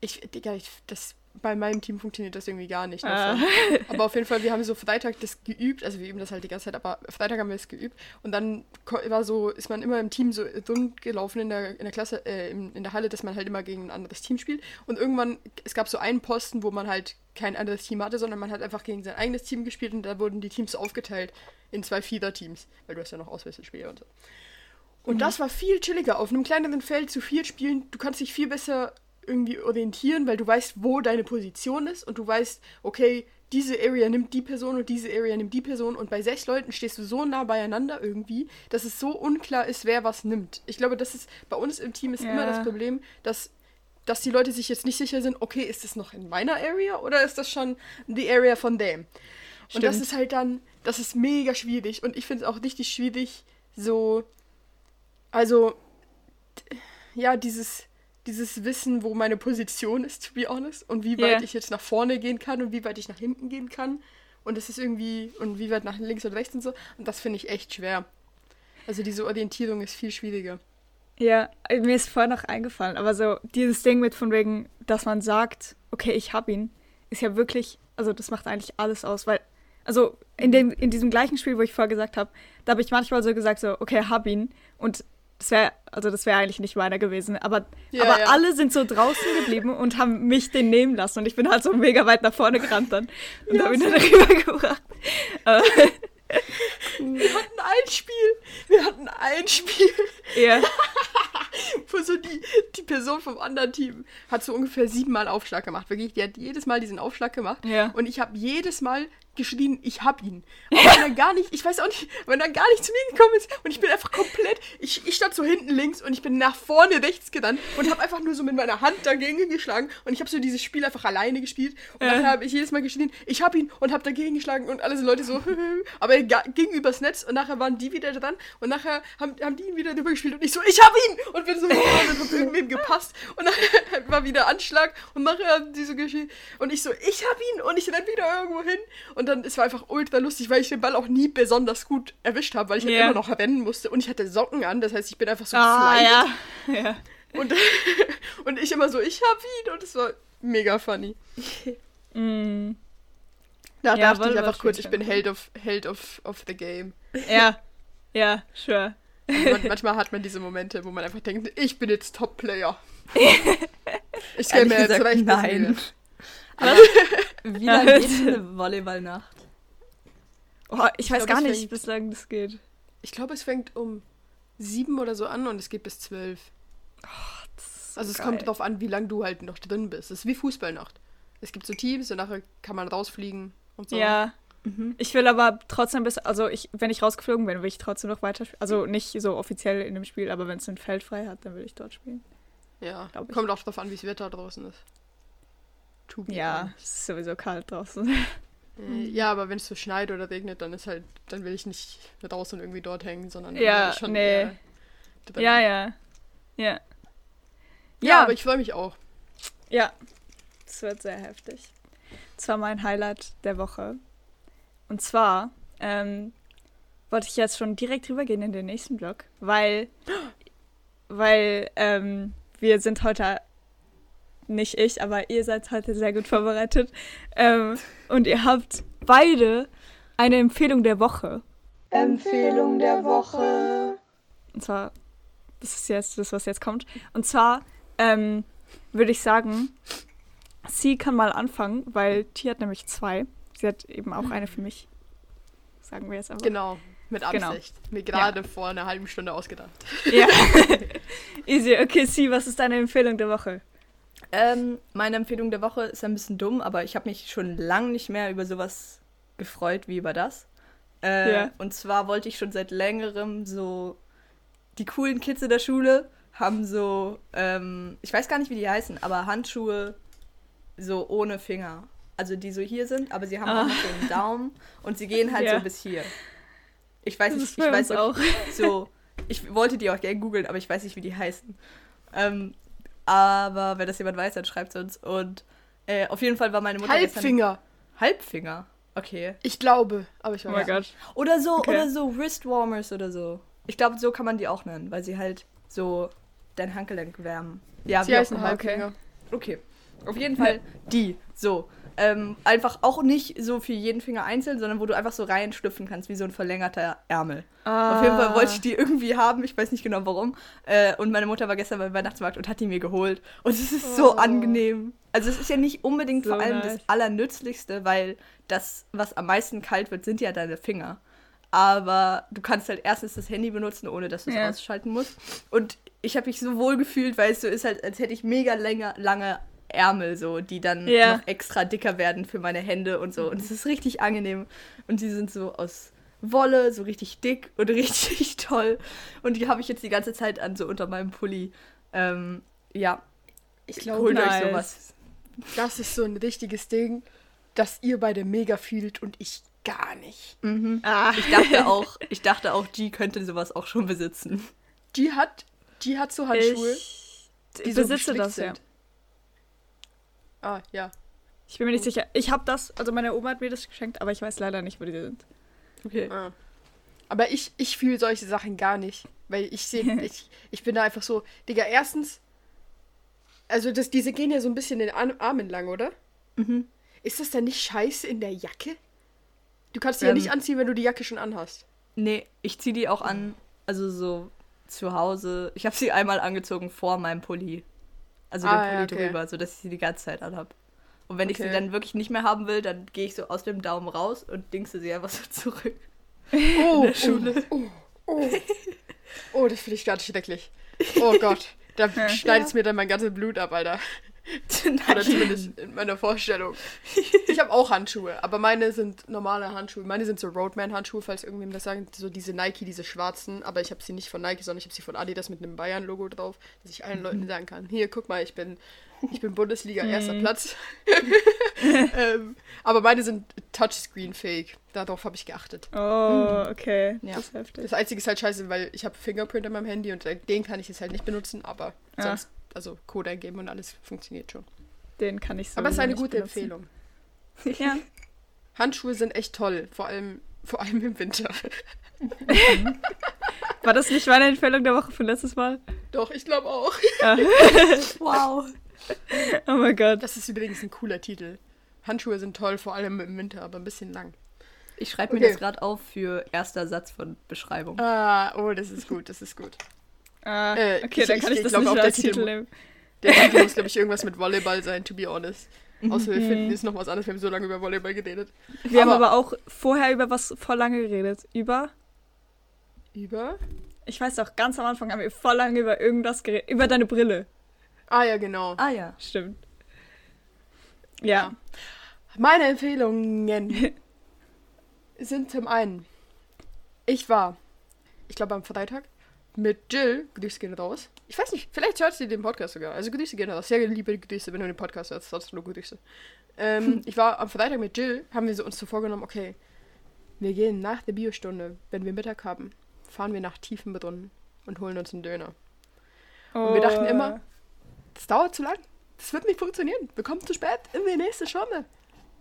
Ich, Digga, ich, das, bei meinem Team funktioniert das irgendwie gar nicht. Ah. Also. Aber auf jeden Fall, wir haben so Freitag das geübt, also wir üben das halt die ganze Zeit, aber Freitag haben wir es geübt und dann war so, ist man immer im Team so rund gelaufen in der, in der Klasse, äh, in, in der Halle, dass man halt immer gegen ein anderes Team spielt und irgendwann, es gab so einen Posten, wo man halt kein anderes Team hatte, sondern man hat einfach gegen sein eigenes Team gespielt und da wurden die Teams aufgeteilt in zwei Vierer-Teams, weil du hast ja noch Auswechselspieler und so. Und das war viel chilliger. Auf einem kleineren Feld zu viert spielen, du kannst dich viel besser irgendwie orientieren, weil du weißt, wo deine Position ist und du weißt, okay, diese Area nimmt die Person und diese Area nimmt die Person und bei sechs Leuten stehst du so nah beieinander irgendwie, dass es so unklar ist, wer was nimmt. Ich glaube, das ist bei uns im Team ist immer Ja. das Problem, dass dass die Leute sich jetzt nicht sicher sind, okay, ist das noch in meiner Area oder ist das schon die Area von dem? Und das Stimmt. ist halt dann, das ist mega schwierig und ich finde es auch richtig schwierig, so, also, ja, dieses, dieses Wissen, wo meine Position ist, to be honest, und wie weit Ja. ich jetzt nach vorne gehen kann und wie weit ich nach hinten gehen kann. Und das ist irgendwie, und wie weit nach links oder rechts und so. Und das finde ich echt schwer. Also diese Orientierung ist viel schwieriger. Ja, mir ist vorher noch eingefallen, aber so dieses Ding mit von wegen, dass man sagt, okay, ich hab ihn, ist ja wirklich, also das macht eigentlich alles aus, weil, also in, dem, in diesem gleichen Spiel, wo ich vorher gesagt habe, da habe ich manchmal so gesagt, so, okay, hab ihn und das wäre, also das wäre eigentlich nicht meiner gewesen, aber, Ja, aber ja. alle sind so draußen geblieben und haben mich den nehmen lassen und ich bin halt so mega weit nach vorne gerannt dann und Ja, habe ihn dann rübergebracht. Aber, Wir hatten ein Spiel. Wir hatten ein Spiel. ja, wo so die, die Person vom anderen Team hat so ungefähr siebenmal Aufschlag gemacht. Wirklich, die hat jedes Mal diesen Aufschlag gemacht. Ja. Und ich habe jedes Mal geschrien, ich hab ihn. Aber wenn er gar nicht, ich weiß auch nicht, wenn er gar nicht zu mir gekommen ist und ich bin einfach komplett, ich, ich stand so hinten links und ich bin nach vorne rechts gerannt und habe einfach nur so mit meiner Hand dagegen geschlagen und ich habe so dieses Spiel einfach alleine gespielt und Ja. dann habe ich jedes Mal geschrien, ich hab ihn und habe dagegen geschlagen und alle so Leute so, aber er ging übers Netz und nachher waren die wieder dran und nachher haben, haben die ihn wieder drüber gespielt und ich so, ich hab ihn und bin so und hab irgendwem gepasst und nachher war wieder Anschlag und nachher haben die so geschrien und ich so, ich hab ihn und ich renn wieder irgendwo hin und dann, es war einfach ultra lustig, weil ich den Ball auch nie besonders gut erwischt habe, weil ich halt Ja. immer noch rennen musste und ich hatte Socken an, das heißt, ich bin einfach so Ah, ja. ja. und, und ich immer so, ich hab ihn und es war mega funny. Mm. Da Ja, dachte ich einfach kurz, ich bin Held of, Held of, of the Game. Ja. Ja, sure. Man, manchmal hat man diese Momente, wo man einfach denkt, ich bin jetzt Top-Player. ich stelle mir jetzt recht nein. Aber Wie lange geht eine Volleyballnacht? Oh, ich, weiß glaub, gar nicht, fängt- bis lang das geht. ich glaube, es fängt um sieben oder so an und es geht bis zwölf. Das ist so Also es geil. kommt darauf an, wie lange du halt noch drin bist. Es ist wie Fußballnacht. Es gibt so Teams und nachher kann man rausfliegen und so. Ja. Mhm. Ich will aber trotzdem bis, also ich, wenn ich rausgeflogen bin, will ich trotzdem noch weiter spielen. Also nicht so offiziell in dem Spiel, aber wenn es ein Feld frei hat, dann will ich dort spielen. Ja, ich. kommt auch darauf an, wie das Wetter draußen ist. Be Ja, es ist sowieso kalt draußen. Äh, Ja, aber wenn es so schneit oder regnet, dann ist halt, dann will ich nicht draußen irgendwie dort hängen, sondern Ja, schon nee. ja, ja. Ja. Ja, Ja, aber ich freue mich auch. ja. Es wird sehr heftig. Das war mein Highlight der Woche. Und zwar ähm, wollte ich jetzt schon direkt rübergehen in den nächsten Blog, weil, weil ähm, wir sind heute, nicht ich, aber ihr seid heute sehr gut vorbereitet. Ähm, und ihr habt beide eine Empfehlung der Woche. Empfehlung der Woche. Und zwar, das ist jetzt das, was jetzt kommt. Und zwar ähm, würde ich sagen, sie kann mal anfangen, weil T hat nämlich zwei. Sie hat eben auch eine für mich. Sagen wir jetzt aber. Genau, mit Genau. Absicht. Mir gerade vor einer halben Stunde ausgedacht. Ja. Easy. Okay, sie, was ist deine Empfehlung der Woche? Ähm, meine Empfehlung der Woche ist ein bisschen dumm, aber ich habe mich schon lang nicht mehr über sowas gefreut wie über das. Äh, Ja. Und zwar wollte ich schon seit längerem so die coolen Kids in der Schule haben so, ähm, ich weiß gar nicht, wie die heißen, aber Handschuhe so ohne Finger. Also die so hier sind, aber sie haben Ah. auch noch so einen Daumen und sie gehen halt Ja. so bis hier. Ich weiß nicht, ich weiß auch. So, ich wollte die auch gerne googeln, aber ich weiß nicht, wie die heißen. Ähm, aber wenn das jemand weiß, dann schreibt es uns. Und äh, auf jeden Fall war meine Mutter gestern- Halbfinger. Halbfinger. Okay. Ich glaube, aber ich Oh weiß mein nicht. Gott. Oder so, Okay. oder so Wristwarmers oder so. Ich glaube, so kann man die auch nennen, weil sie halt so dein Handgelenk wärmen. Ja, Sie heißen. Halbfinger. Okay. Auf jeden Fall die. So. Ähm, einfach auch nicht so für jeden Finger einzeln, sondern wo du einfach so reinschlüpfen kannst, wie so ein verlängerter Ärmel. Auf jeden Fall wollte ich die irgendwie haben, ich weiß nicht genau warum. Äh, und meine Mutter war gestern beim Weihnachtsmarkt und hat die mir geholt. Und es ist so Oh. angenehm. Also es ist ja nicht unbedingt So vor allem nice. das Allernützlichste, weil das, was am meisten kalt wird, sind ja deine Finger. Aber du kannst halt erstens das Handy benutzen, ohne dass du es Ja. ausschalten musst. Und ich habe mich so wohl gefühlt, weil es so ist halt, als hätte ich mega länger, lange Ärmel, so, die dann Ja. noch extra dicker werden für meine Hände und so. Und es ist richtig angenehm. Und die sind so aus Wolle, so richtig dick und richtig toll. Und die habe ich jetzt die ganze Zeit an, so unter meinem Pulli. Ähm, ja, Ich glaube, holt euch nice. sowas. das ist so ein richtiges Ding, das ihr beide mega fühlt und ich gar nicht. Mhm. Ah. Ich dachte auch, ich dachte auch, G könnte sowas auch schon besitzen. Die hat, die hat so Handschuhe, Ich, die so besitze das, ja. Ah, ja. Ich bin mir nicht sicher. Ich habe das, also meine Oma hat mir das geschenkt, aber ich weiß leider nicht, wo die sind. Okay. Ah. Aber ich, ich fühle solche Sachen gar nicht. Weil ich sehe, ich, ich bin da einfach so, Digga, erstens, also das, diese gehen ja so ein bisschen den Ar- Armen lang, oder? Mhm. Ist das dann nicht scheiße in der Jacke? Du kannst die ja Ähm. nicht anziehen, wenn du die Jacke schon anhast. Nee, ich ziehe die auch an, also so zu Hause. Ich habe sie einmal angezogen vor meinem Pulli. Also Ah, den ja, Pulli okay. drüber, sodass ich sie die ganze Zeit anhab. Und wenn ich sie Okay. dann wirklich nicht mehr haben will, dann gehe ich so aus dem Daumen raus und dingse sie einfach so zurück. Oh, der Schule. Oh, oh, oh. oh das finde ich ganz schrecklich. Oh Gott, da Ja. schneidet es mir dann mein ganzes Blut ab, Alter. Oder zumindest in meiner Vorstellung. Ich habe auch Handschuhe, aber meine sind normale Handschuhe. Meine sind so Roadman-Handschuhe, falls irgendwem das sagt. So diese Nike, diese schwarzen. Aber ich habe sie nicht von Nike, sondern ich habe sie von Adidas mit einem Bayern-Logo drauf, dass ich allen Leuten sagen kann: Hier, guck mal, ich bin, ich bin Bundesliga, erster Platz. ähm, aber meine sind Touchscreen-fähig. Darauf habe ich geachtet. Oh, okay. Ja. Das ist heftig. Das Einzige ist halt scheiße, weil ich habe Fingerprint an meinem Handy und den kann ich jetzt halt nicht benutzen, aber Ja. sonst, also Code eingeben und alles funktioniert schon. Den kann ich so. aber es ist eine gute benutzen. Empfehlung. Ja. Handschuhe sind echt toll, vor allem, vor allem im Winter. War das nicht meine Empfehlung der Woche für letztes Mal? Doch, ich glaube auch. Ja. Wow. Oh mein Gott. Das ist übrigens ein cooler Titel. Handschuhe sind toll, vor allem im Winter, aber ein bisschen lang. Ich schreibe mir Okay. das gerade auf für erster Satz von Beschreibung. Ah, oh, das ist gut, das ist gut. Ah, Äh, okay, ich- dann kann ich, ich das glaub, nicht als Titel nehmen. Der Titel muss, glaube ich, irgendwas mit Volleyball sein, to be honest. Außer wir Mhm. finden jetzt noch was anderes, wir haben so lange über Volleyball geredet. Wir haben Aber- aber auch vorher über was voll lange geredet. Über. Über? Ich weiß auch, ganz am Anfang haben wir voll lange über irgendwas geredet. Über deine Brille. Ah ja, genau. Ah ja. Stimmt. Ja. Meine Empfehlungen sind zum einen, ich war, ich glaube am Freitag, mit Jill, Grüße gehen raus. Ich weiß nicht, vielleicht hört sie den Podcast sogar. Also Grüße gehen raus. Sehr liebe Grüße, wenn du den Podcast hörst, sonst nur Grüße. Ähm, ich war am Freitag mit Jill, haben wir so uns so vorgenommen, okay, wir gehen nach der Biostunde, wenn wir Mittag haben, fahren wir nach Tiefenbrunnen und holen uns einen Döner. Und wir dachten immer, das dauert zu lang. Das wird nicht funktionieren. Wir kommen zu spät in die nächste Stunde.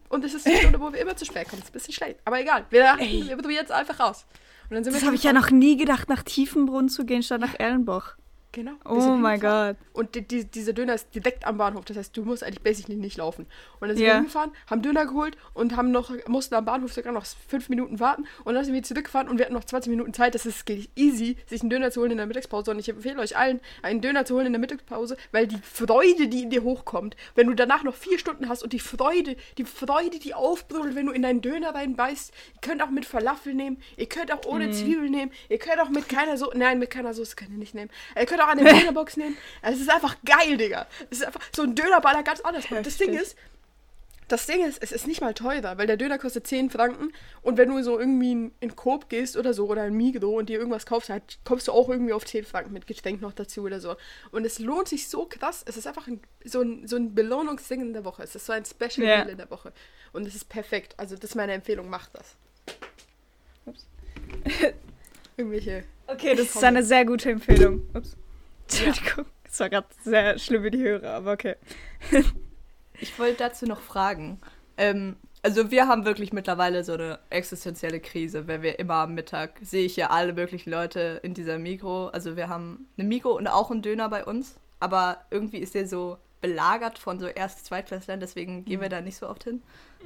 Und es ist die Stunde, wo wir immer zu spät kommen. Das ist ein bisschen schlecht. Aber egal. Wir dachten, Ey. wir probieren jetzt einfach raus. Das habe ich ja noch nie gedacht, nach Tiefenbrunn zu gehen, statt nach Erlenbach. Genau. Oh mein. Gott. Und die, die, dieser Döner ist direkt am Bahnhof. Das heißt, du musst eigentlich basically nicht laufen. Und dann sind Ja. wir hingefahren, haben Döner geholt und haben noch, mussten am Bahnhof sogar noch fünf Minuten warten. Und dann sind wir zurückgefahren und wir hatten noch 20 Minuten Zeit. Das ist easy, sich einen Döner zu holen in der Mittagspause. Und ich empfehle euch allen, einen Döner zu holen in der Mittagspause, weil die Freude, die in dir hochkommt, wenn du danach noch vier Stunden hast und die Freude, die Freude, die aufbrüllt, wenn du in deinen Döner reinbeißt. Ihr könnt auch mit Falafel nehmen, ihr könnt auch ohne Zwiebeln nehmen, ihr könnt auch mit keiner Soße, nein, mit keiner Soße könnt ihr nicht nehmen. Ihr könnt auch eine Dönerbox nehmen. Es ist einfach geil, Digga. Es ist einfach so ein Dönerballer ganz anders. Und das Ding ist, das Ding ist, es ist nicht mal teurer, weil der Döner kostet 10 Franken und wenn du so irgendwie in, in Coop gehst oder so oder in Migro und dir irgendwas kaufst, halt, kommst du auch irgendwie auf 10 Franken mit Getränk noch dazu oder so. Und es lohnt sich so krass. Es ist einfach ein, so, ein, so ein Belohnungsding in der Woche. Es ist so ein Special Ja. Meal in der Woche. Und es ist perfekt. Also das ist meine Empfehlung, macht das. Ups. Irgendwelche. Okay, das ist eine sehr gute Empfehlung. Ups. Entschuldigung. Das war gerade sehr schlimm für die Hörer, aber okay. Ich wollte dazu noch fragen. Ähm, also wir haben wirklich mittlerweile so eine existenzielle Krise, wenn wir immer am Mittag sehe ich ja alle möglichen Leute in dieser Mikro. Also wir haben eine Mikro und auch einen Döner bei uns, aber irgendwie ist der so belagert von so Erst-, Zweitklässlern, deswegen gehen wir da nicht so oft hin.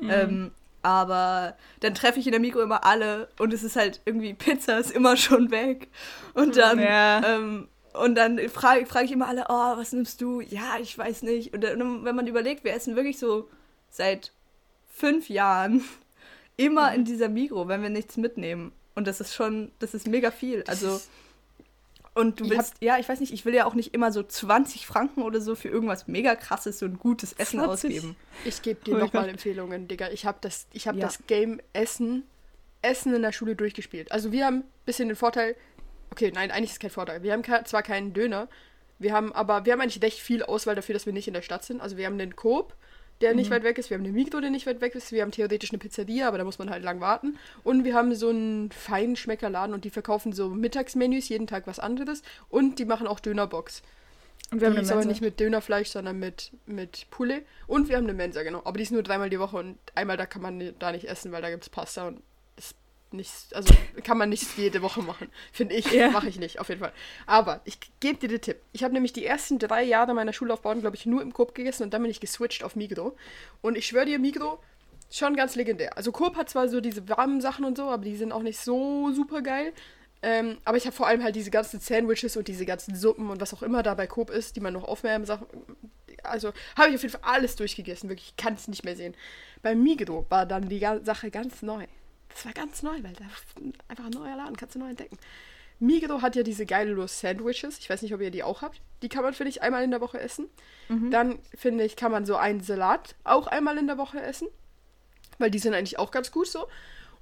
Ähm, aber dann treffe ich in der Mikro immer alle und es ist halt irgendwie Pizza ist immer schon weg. Und dann Ja. ähm, und dann frage frag ich immer alle, oh, was nimmst du? Ja, ich weiß nicht. Und dann, wenn man überlegt, wir essen wirklich so seit fünf Jahren immer in dieser Migro, wenn wir nichts mitnehmen. Und das ist schon, das ist mega viel. Also, und du willst, ja, ich weiß nicht, ich will ja auch nicht immer so 20 Franken oder so für irgendwas mega krasses, so ein gutes Essen 20? ausgeben. Ich gebe Oh dir mein nochmal. Empfehlungen, Digga. Ich habe das, ich hab Ja. das Game Essen, Essen in der Schule durchgespielt. Also wir haben ein bisschen den Vorteil, okay, nein, eigentlich ist es kein Vorteil. Wir haben zwar keinen Döner, wir haben aber, wir haben eigentlich recht viel Auswahl dafür, dass wir nicht in der Stadt sind. Also wir haben den Coop, der Mhm. nicht weit weg ist, wir haben den Migro, der nicht weit weg ist, wir haben theoretisch eine Pizzeria, aber da muss man halt lang warten. Und wir haben so einen feinen Schmeckerladen und die verkaufen so Mittagsmenüs, jeden Tag was anderes. Und die machen auch Dönerbox. Und wir haben die ist aber nicht mit Dönerfleisch, sondern mit, mit Poulet. Und wir haben eine Mensa, genau. Aber die ist nur dreimal die Woche und einmal da kann man da nicht essen, weil da gibt es Pasta und nicht, also kann man nicht jede Woche machen. Finde ich, Ja. mache ich nicht, auf jeden Fall. Aber ich gebe dir den Tipp. Ich habe nämlich die ersten drei Jahre meiner Schullaufbahn, glaube ich, nur im Coop gegessen und dann bin ich geswitcht auf Migro. Und ich schwöre dir, Migro, schon ganz legendär. Also Coop hat zwar so diese warmen Sachen und so, aber die sind auch nicht so super geil. Ähm, aber ich habe vor allem halt diese ganzen Sandwiches und diese ganzen Suppen und was auch immer da bei Coop ist, die man noch aufwärmen Sachen. Also habe ich auf jeden Fall alles durchgegessen. Wirklich, ich kann es nicht mehr sehen. Bei Migro war dann die Sache ganz neu. Das war ganz neu, weil da einfach ein neuer Laden, kannst du neu entdecken. Migro hat ja diese geile Los Sandwiches. Ich weiß nicht, ob ihr die auch habt. Die kann man, finde ich, einmal in der Woche essen. Mhm. Dann, finde ich, kann man so einen Salat auch einmal in der Woche essen. Weil die sind eigentlich auch ganz gut so.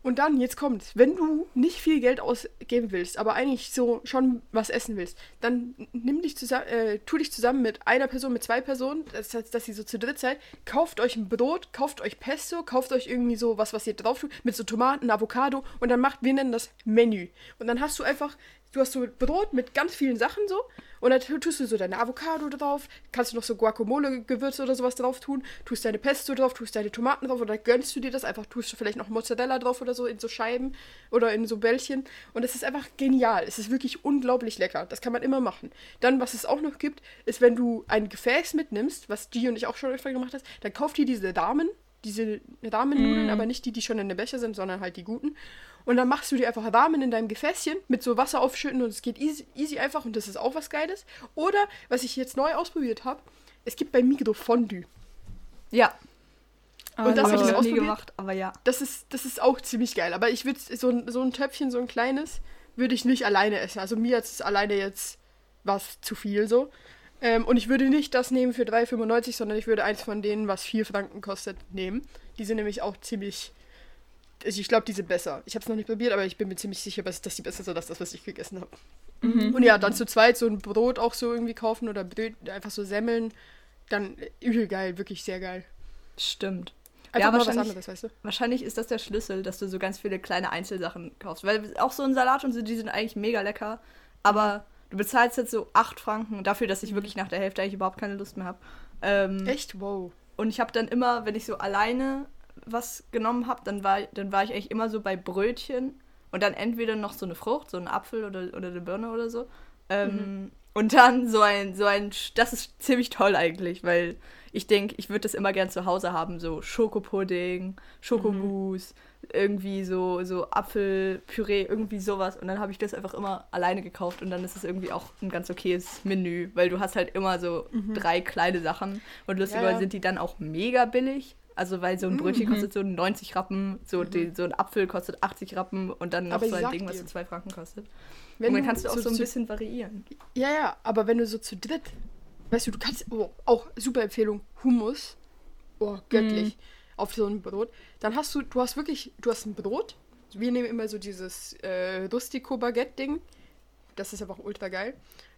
Und dann, jetzt kommt, wenn du nicht viel Geld ausgeben willst, aber eigentlich so schon was essen willst, dann nimm dich zusammen, äh, tu dich zusammen mit einer Person, mit zwei Personen, das heißt, dass ihr so zu dritt seid, kauft euch ein Brot, kauft euch Pesto, kauft euch irgendwie so was, was ihr drauf tut, mit so Tomaten, Avocado und dann macht, wir nennen das Menü. Und dann hast du einfach, du hast so Brot mit ganz vielen Sachen so und dann tust du so deine Avocado drauf, kannst du noch so Guacamole-Gewürze oder sowas drauf tun, tust deine Pesto drauf, tust deine Tomaten drauf oder gönnst du dir das einfach, tust du vielleicht noch Mozzarella drauf oder so in so Scheiben oder in so Bällchen. Und es ist einfach genial. Es ist wirklich unglaublich lecker. Das kann man immer machen. Dann, was es auch noch gibt, ist, wenn du ein Gefäß mitnimmst, was G und ich auch schon öfter gemacht hast, dann kauft ihr diese Damen, diese Ramennudeln, aber nicht die, die schon in der Becher sind, sondern halt die guten. Und dann machst du dir einfach Ramen in deinem Gefäßchen mit so Wasser aufschütten und es geht easy, easy einfach und das ist auch was Geiles. Oder, was ich jetzt neu ausprobiert habe, es gibt bei Migro Fondue. Ja. Und das habe hab ich noch nie gemacht, aber ja. Das ist, das ist auch ziemlich geil. Aber ich würde so, ein- so ein Töpfchen, so ein kleines, würde ich nicht alleine essen. Also mir ist es alleine jetzt was zu viel so. Ähm, und ich würde nicht das nehmen für 3,95, sondern ich würde eins von denen, was 4 Franken kostet, nehmen. Die sind nämlich auch ziemlich. Also ich glaube, die sind besser. Ich habe es noch nicht probiert, aber ich bin mir ziemlich sicher, dass die besser sind als das, was ich gegessen habe. Und ja, dann zu zweit so ein Brot auch so irgendwie kaufen oder Bröt, einfach so Semmeln. Dann äh, übel geil, wirklich sehr geil. Stimmt. Einfach ja, wahrscheinlich, anderes, weißt du? wahrscheinlich ist das der Schlüssel, dass du so ganz viele kleine Einzelsachen kaufst. Weil auch so ein Salat und so, die sind eigentlich mega lecker. Aber du bezahlst jetzt so 8 Franken dafür, dass ich wirklich nach der Hälfte eigentlich überhaupt keine Lust mehr habe. Ähm, Echt? Wow. Und ich habe dann immer, wenn ich so alleine was genommen habe, dann war, dann war ich eigentlich immer so bei Brötchen und dann entweder noch so eine Frucht, so ein Apfel oder, oder eine Birne oder so. Ähm, Und dann so ein, so ein, Sch- das ist ziemlich toll eigentlich, weil ich denke, ich würde das immer gern zu Hause haben, so Schokopudding, Schokomousse, irgendwie so, so Apfelpüree, irgendwie sowas. Und dann habe ich das einfach immer alleine gekauft und dann ist es irgendwie auch ein ganz okayes Menü, weil du hast halt immer so drei kleine Sachen und lustigerweise ja. sind die dann auch mega billig. Also weil so ein Brötchen kostet so 90 Rappen, so, die, so ein Apfel kostet 80 Rappen und dann noch Aber so ein Ding, was so zwei Franken kostet. Wenn und dann kannst du auch so ein zu- bisschen variieren. Ja, ja, aber wenn du so zu dritt, weißt du, du kannst, oh, auch super Empfehlung, Hummus, oh, göttlich, auf so ein Brot, dann hast du, du hast wirklich, du hast ein Brot, wir nehmen immer so dieses äh, Rustico-Baguette-Ding, das ist einfach ultra geil.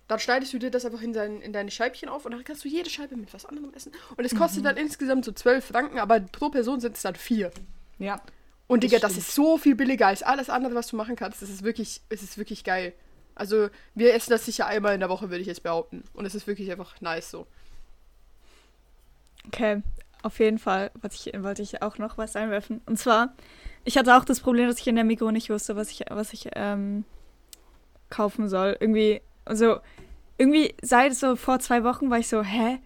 Dann schneidest du dir das einfach in, dein, in deine Scheibchen auf und dann kannst du jede Scheibe mit was anderem essen. Und es kostet dann insgesamt so 12 Franken, aber pro Person sind es dann vier. Ja. Und Das Digga, das stimmt. ist so viel billiger als alles andere, was du machen kannst. Das ist wirklich, es ist wirklich geil. Also, wir essen das sicher einmal in der Woche, würde ich jetzt behaupten. Und es ist wirklich einfach nice so. Okay, auf jeden Fall wollte ich, wollte ich auch noch was einwerfen. Und zwar, ich hatte auch das Problem, dass ich in der Mikro nicht wusste, was ich, was ich ähm, kaufen soll. Irgendwie, also, irgendwie seit so vor zwei Wochen war ich so, hä?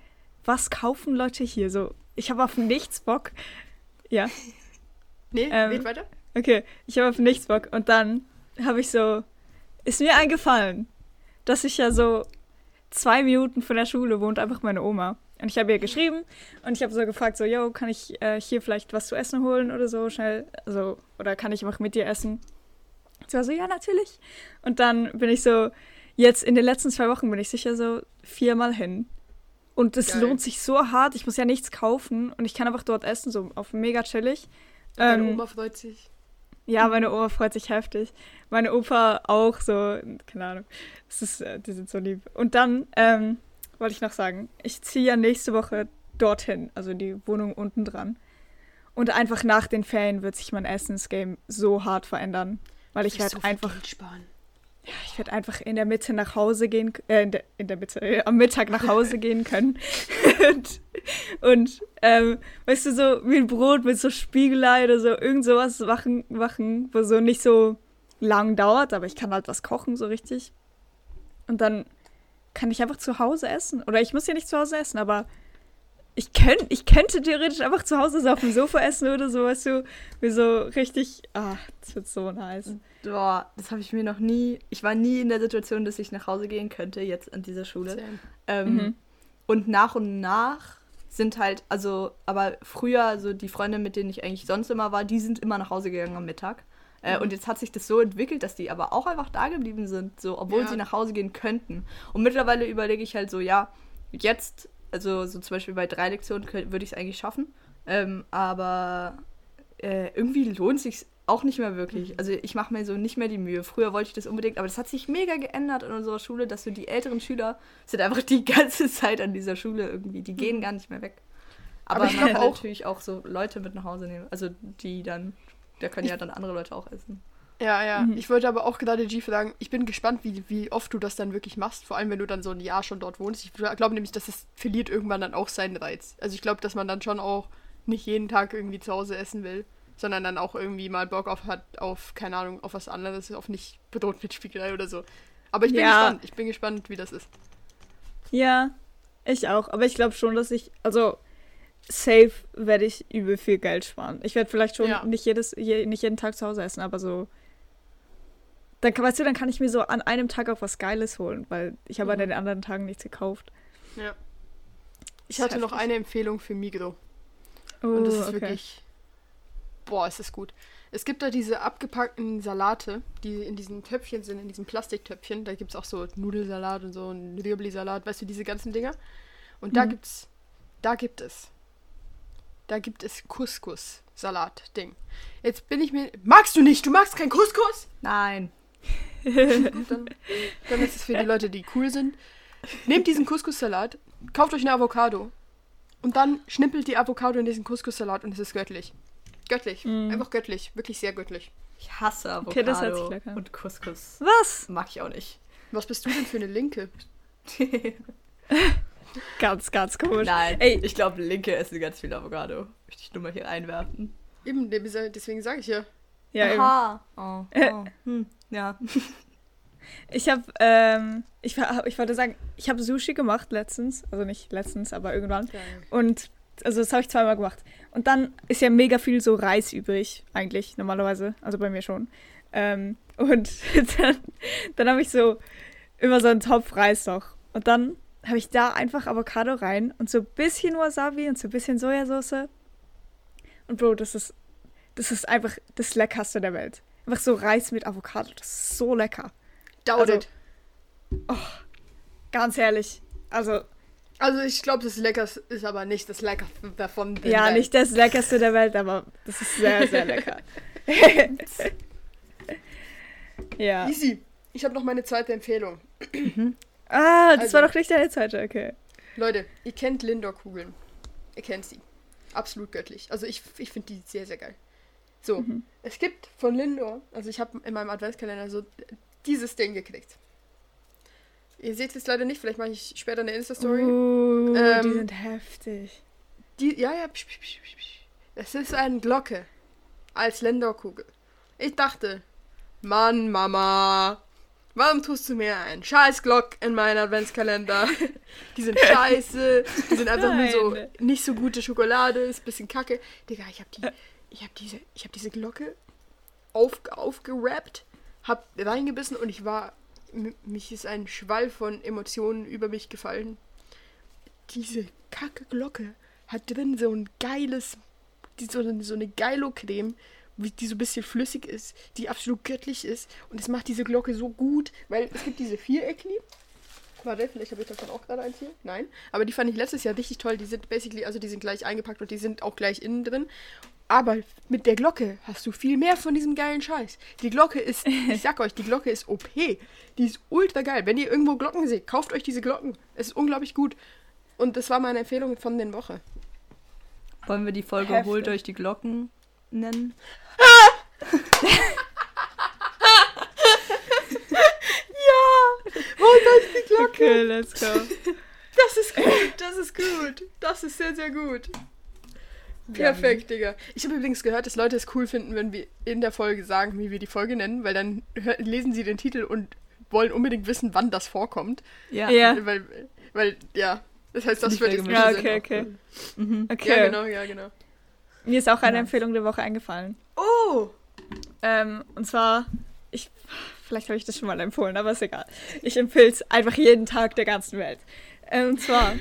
Was kaufen Leute hier? So, ich habe auf nichts Bock. Ja, Nee, Ähm, red weiter. okay, ich habe auf nichts Bock. Und dann habe ich so, ist mir eingefallen, dass ich ja so zwei Minuten von der Schule wohnt einfach meine Oma. Und ich habe ihr geschrieben und ich habe so gefragt, so, yo, kann ich äh, hier vielleicht was zu essen holen oder so schnell? Also, oder kann ich einfach mit dir essen? Sie war so, ja, natürlich. Und dann bin ich so, jetzt in den letzten zwei Wochen bin ich sicher so viermal hin. Und Geil. lohnt sich so hart. Ich muss ja nichts kaufen und ich kann einfach dort essen, so auf mega chillig. Deine ähm, Oma freut sich. Ja, meine Oma freut sich heftig. Meine Opa auch so, keine Ahnung. Es ist, äh, die sind so lieb. Und dann ähm, wollte ich noch sagen, ich ziehe ja nächste Woche dorthin, also die Wohnung unten dran. Und einfach nach den Ferien wird sich mein Essensgame so hart verändern. Weil ich wirst werde so einfach, Geld sparen. Ich werde einfach in der Mitte nach Hause gehen, äh, in der, in der Mitte, äh, am Mittag nach Hause gehen können. und und ähm, weißt du, so wie ein Brot mit so Spiegelei oder so, irgend sowas machen, machen, wo so nicht so lang dauert, aber ich kann halt was kochen, so richtig. Und dann kann ich einfach zu Hause essen. Oder ich muss ja nicht zu Hause essen, aber ich, könnt, ich könnte theoretisch einfach zu Hause so auf dem Sofa essen oder so, weißt du, wie so richtig, ah, das wird so nice. Boah, das habe ich mir noch nie. Ich war nie in der Situation, dass ich nach Hause gehen könnte, jetzt an dieser Schule. Ähm, Mhm. Und nach und nach sind halt, also, aber früher, so die Freunde, mit denen ich eigentlich sonst immer war, die sind immer nach Hause gegangen am Mittag. Äh, Mhm. Und jetzt hat sich das so entwickelt, dass die aber auch einfach da geblieben sind, so, obwohl Ja. sie nach Hause gehen könnten. Und mittlerweile überlege ich halt so, ja, jetzt, also so zum Beispiel bei drei Lektionen würde ich es eigentlich schaffen. Ähm, aber äh, irgendwie lohnt sich auch nicht mehr wirklich. Mhm. Also ich mache mir so nicht mehr die Mühe. Früher wollte ich das unbedingt, aber das hat sich mega geändert in unserer Schule, dass so die älteren Schüler sind einfach die ganze Zeit an dieser Schule irgendwie. Die gehen gar nicht mehr weg. Aber, Mhm. Aber ich kann auch- natürlich auch so Leute mit nach Hause nehmen. Also die dann, da können ja dann andere Leute auch essen. Ja, ja. Mhm. Ich wollte aber auch gerade G fragen, ich bin gespannt, wie, wie oft du das dann wirklich machst. Vor allem, wenn du dann so ein Jahr schon dort wohnst. Ich glaube nämlich, dass es verliert irgendwann dann auch seinen Reiz. Also ich glaube, dass man dann schon auch nicht jeden Tag irgendwie zu Hause essen will, sondern dann auch irgendwie mal Bock auf hat, auf, keine Ahnung, auf was anderes, auf nicht Brot mit Spiegelei oder so. Aber ich bin Ja. gespannt. Ich bin gespannt, wie das ist. Ja, ich auch. Aber ich glaube schon, dass ich, also safe werde ich übel viel Geld sparen. Ich werde vielleicht schon Ja. nicht, jedes, je, nicht jeden Tag zu Hause essen, aber so. Dann, kann- weißt du, dann kann ich mir so an einem Tag auch was Geiles holen, weil ich habe an Mhm. den anderen Tagen nichts gekauft. Ja. Ich Ist hatte noch eine Empfehlung für Migro. Oh, Und das ist okay. wirklich. Boah, ist das gut. Es gibt da diese abgepackten Salate, die in diesen Töpfchen sind, in diesen Plastiktöpfchen. Da gibt es auch so Nudelsalat und so ein Rüebli-Salat, weißt du, diese ganzen Dinger. Und da Mhm. gibt's. Da gibt es. Da gibt es Couscous-Salat-Ding. Jetzt bin ich mir. Magst du nicht? Du magst kein Couscous? Nein. Gut, dann, dann ist es für die Leute, die cool sind. Nehmt diesen Couscous-Salat, kauft euch eine Avocado und dann schnippelt die Avocado in diesen Couscous-Salat und es ist göttlich. Göttlich. Mm. Einfach göttlich. Wirklich sehr göttlich. Ich hasse Avocado Okay, das hört sich lecker und Couscous. Was? Mag ich auch nicht. Was bist du denn für eine Linke? Ganz, ganz komisch. Nein, Ey. ich glaube, Linke essen ganz viel Avocado. Möchte ich nur mal hier einwerfen. Eben, deswegen sage ich ja. Ja, eben. Aha. Oh, oh. Hm, ja. Ich habe, ähm, ich, ich wollte sagen, ich habe Sushi gemacht letztens. Also nicht letztens, aber irgendwann. Und also das habe ich zweimal gemacht. Und dann ist ja mega viel so Reis übrig, eigentlich, normalerweise. Also bei mir schon. Ähm, und dann, dann habe ich so immer so einen Topf Reis noch. Und dann habe ich da einfach Avocado rein und so ein bisschen Wasabi und so ein bisschen Sojasauce. Und Bro, das ist, das ist einfach das Leckerste der Welt. Einfach so Reis mit Avocado, das ist so lecker. Doubt Also- it. Ganz ehrlich. Also, Also ich glaube, das Leckerste ist aber nicht das Leckerste davon. ja, Welt. nicht das Leckerste der Welt, aber das ist sehr, sehr lecker. ja. Easy. Ich habe noch meine zweite Empfehlung. Ah, das Also- war doch nicht deine zweite, okay. Leute, ihr kennt Lindor-Kugeln. Ihr kennt sie. Absolut göttlich. Also ich, ich finde die sehr, sehr geil. So, Mhm. es gibt von Lindor, also ich habe in meinem Adventskalender so dieses Ding gekriegt. Ihr seht es leider nicht, vielleicht mache ich später eine Insta-Story. Die Ähm, sind heftig. Die, ja, ja, psch, psch, psch, psch, psch. es ist eine Glocke als Lindor-Kugel. Ich dachte, Mann, Mama, warum tust du mir einen scheiß Glock in meinen Adventskalender? Die sind scheiße, die sind einfach nur so Nein. nicht so gute Schokolade, ist ein bisschen kacke. Digga, ich hab die, ich hab diese, ich hab diese Glocke auf, aufgerappt, hab reingebissen und ich war, mich ist ein Schwall von Emotionen über mich gefallen. Diese kacke Glocke hat drin so ein geiles, so, eine- so eine Geilo-Creme, die so ein bisschen flüssig ist, die absolut göttlich ist. Und es macht diese Glocke so gut, weil es gibt diese Viereckli. Warte, vielleicht habe ich davon auch gerade eins hier. Nein. Aber die fand ich letztes Jahr richtig toll. Die sind basically, also die sind gleich eingepackt und die sind auch gleich innen drin. Aber mit der Glocke hast du viel mehr von diesem geilen Scheiß. Die Glocke ist, ich sag euch, die Glocke ist OP. Die ist ultra geil. Wenn ihr irgendwo Glocken seht, kauft euch diese Glocken. Es ist unglaublich gut. Und das war meine Empfehlung von der Woche. Wollen wir die Folge Heftig. Holt euch die Glocken nennen? Holt euch die Glocke. Okay, let's go. Das ist gut, das ist gut. Das ist sehr, sehr gut. Perfekt, Digga. Ich habe übrigens gehört, dass Leute es cool finden, wenn wir in der Folge sagen, wie wir die Folge nennen, weil dann lesen sie den Titel und wollen unbedingt wissen, wann das vorkommt. Ja. Ja. Weil, weil, ja, das heißt, das wird jetzt Ja, okay, okay. Mhm. Okay. Ja, genau, ja, genau. Mir ist auch eine Nice. Empfehlung der Woche eingefallen. Oh! Ähm, und zwar, ich, vielleicht habe ich das schon mal empfohlen, aber ist egal. Ich empfehle es einfach jeden Tag der ganzen Welt. Ähm, und zwar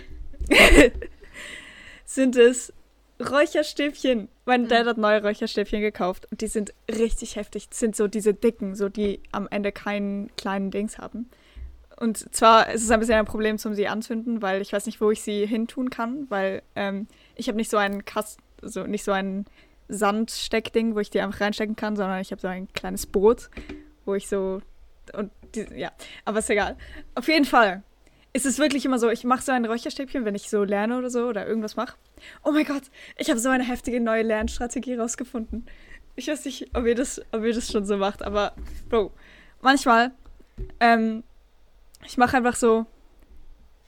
sind es Räucherstäbchen. Mein Dad hat neue Räucherstäbchen gekauft und die sind richtig heftig. Das sind so diese dicken, so die am Ende keinen kleinen Dings haben. Und zwar ist es ein bisschen ein Problem zum sie anzünden, weil ich weiß nicht, wo ich sie hintun kann, weil ähm, ich habe nicht so einen Kasten, so nicht so ein Sandsteckding, wo ich die einfach reinstecken kann, sondern ich habe so ein kleines Boot, wo ich so und die, ja, aber ist egal. Auf jeden Fall ist es wirklich immer so, ich mache so ein Räucherstäbchen, wenn ich so lerne oder so oder irgendwas mache. Oh mein Gott, ich habe so eine heftige neue Lernstrategie rausgefunden. Ich weiß nicht, ob ihr das, ob ihr das schon so macht, aber Bro, manchmal, ähm, ich mache einfach so,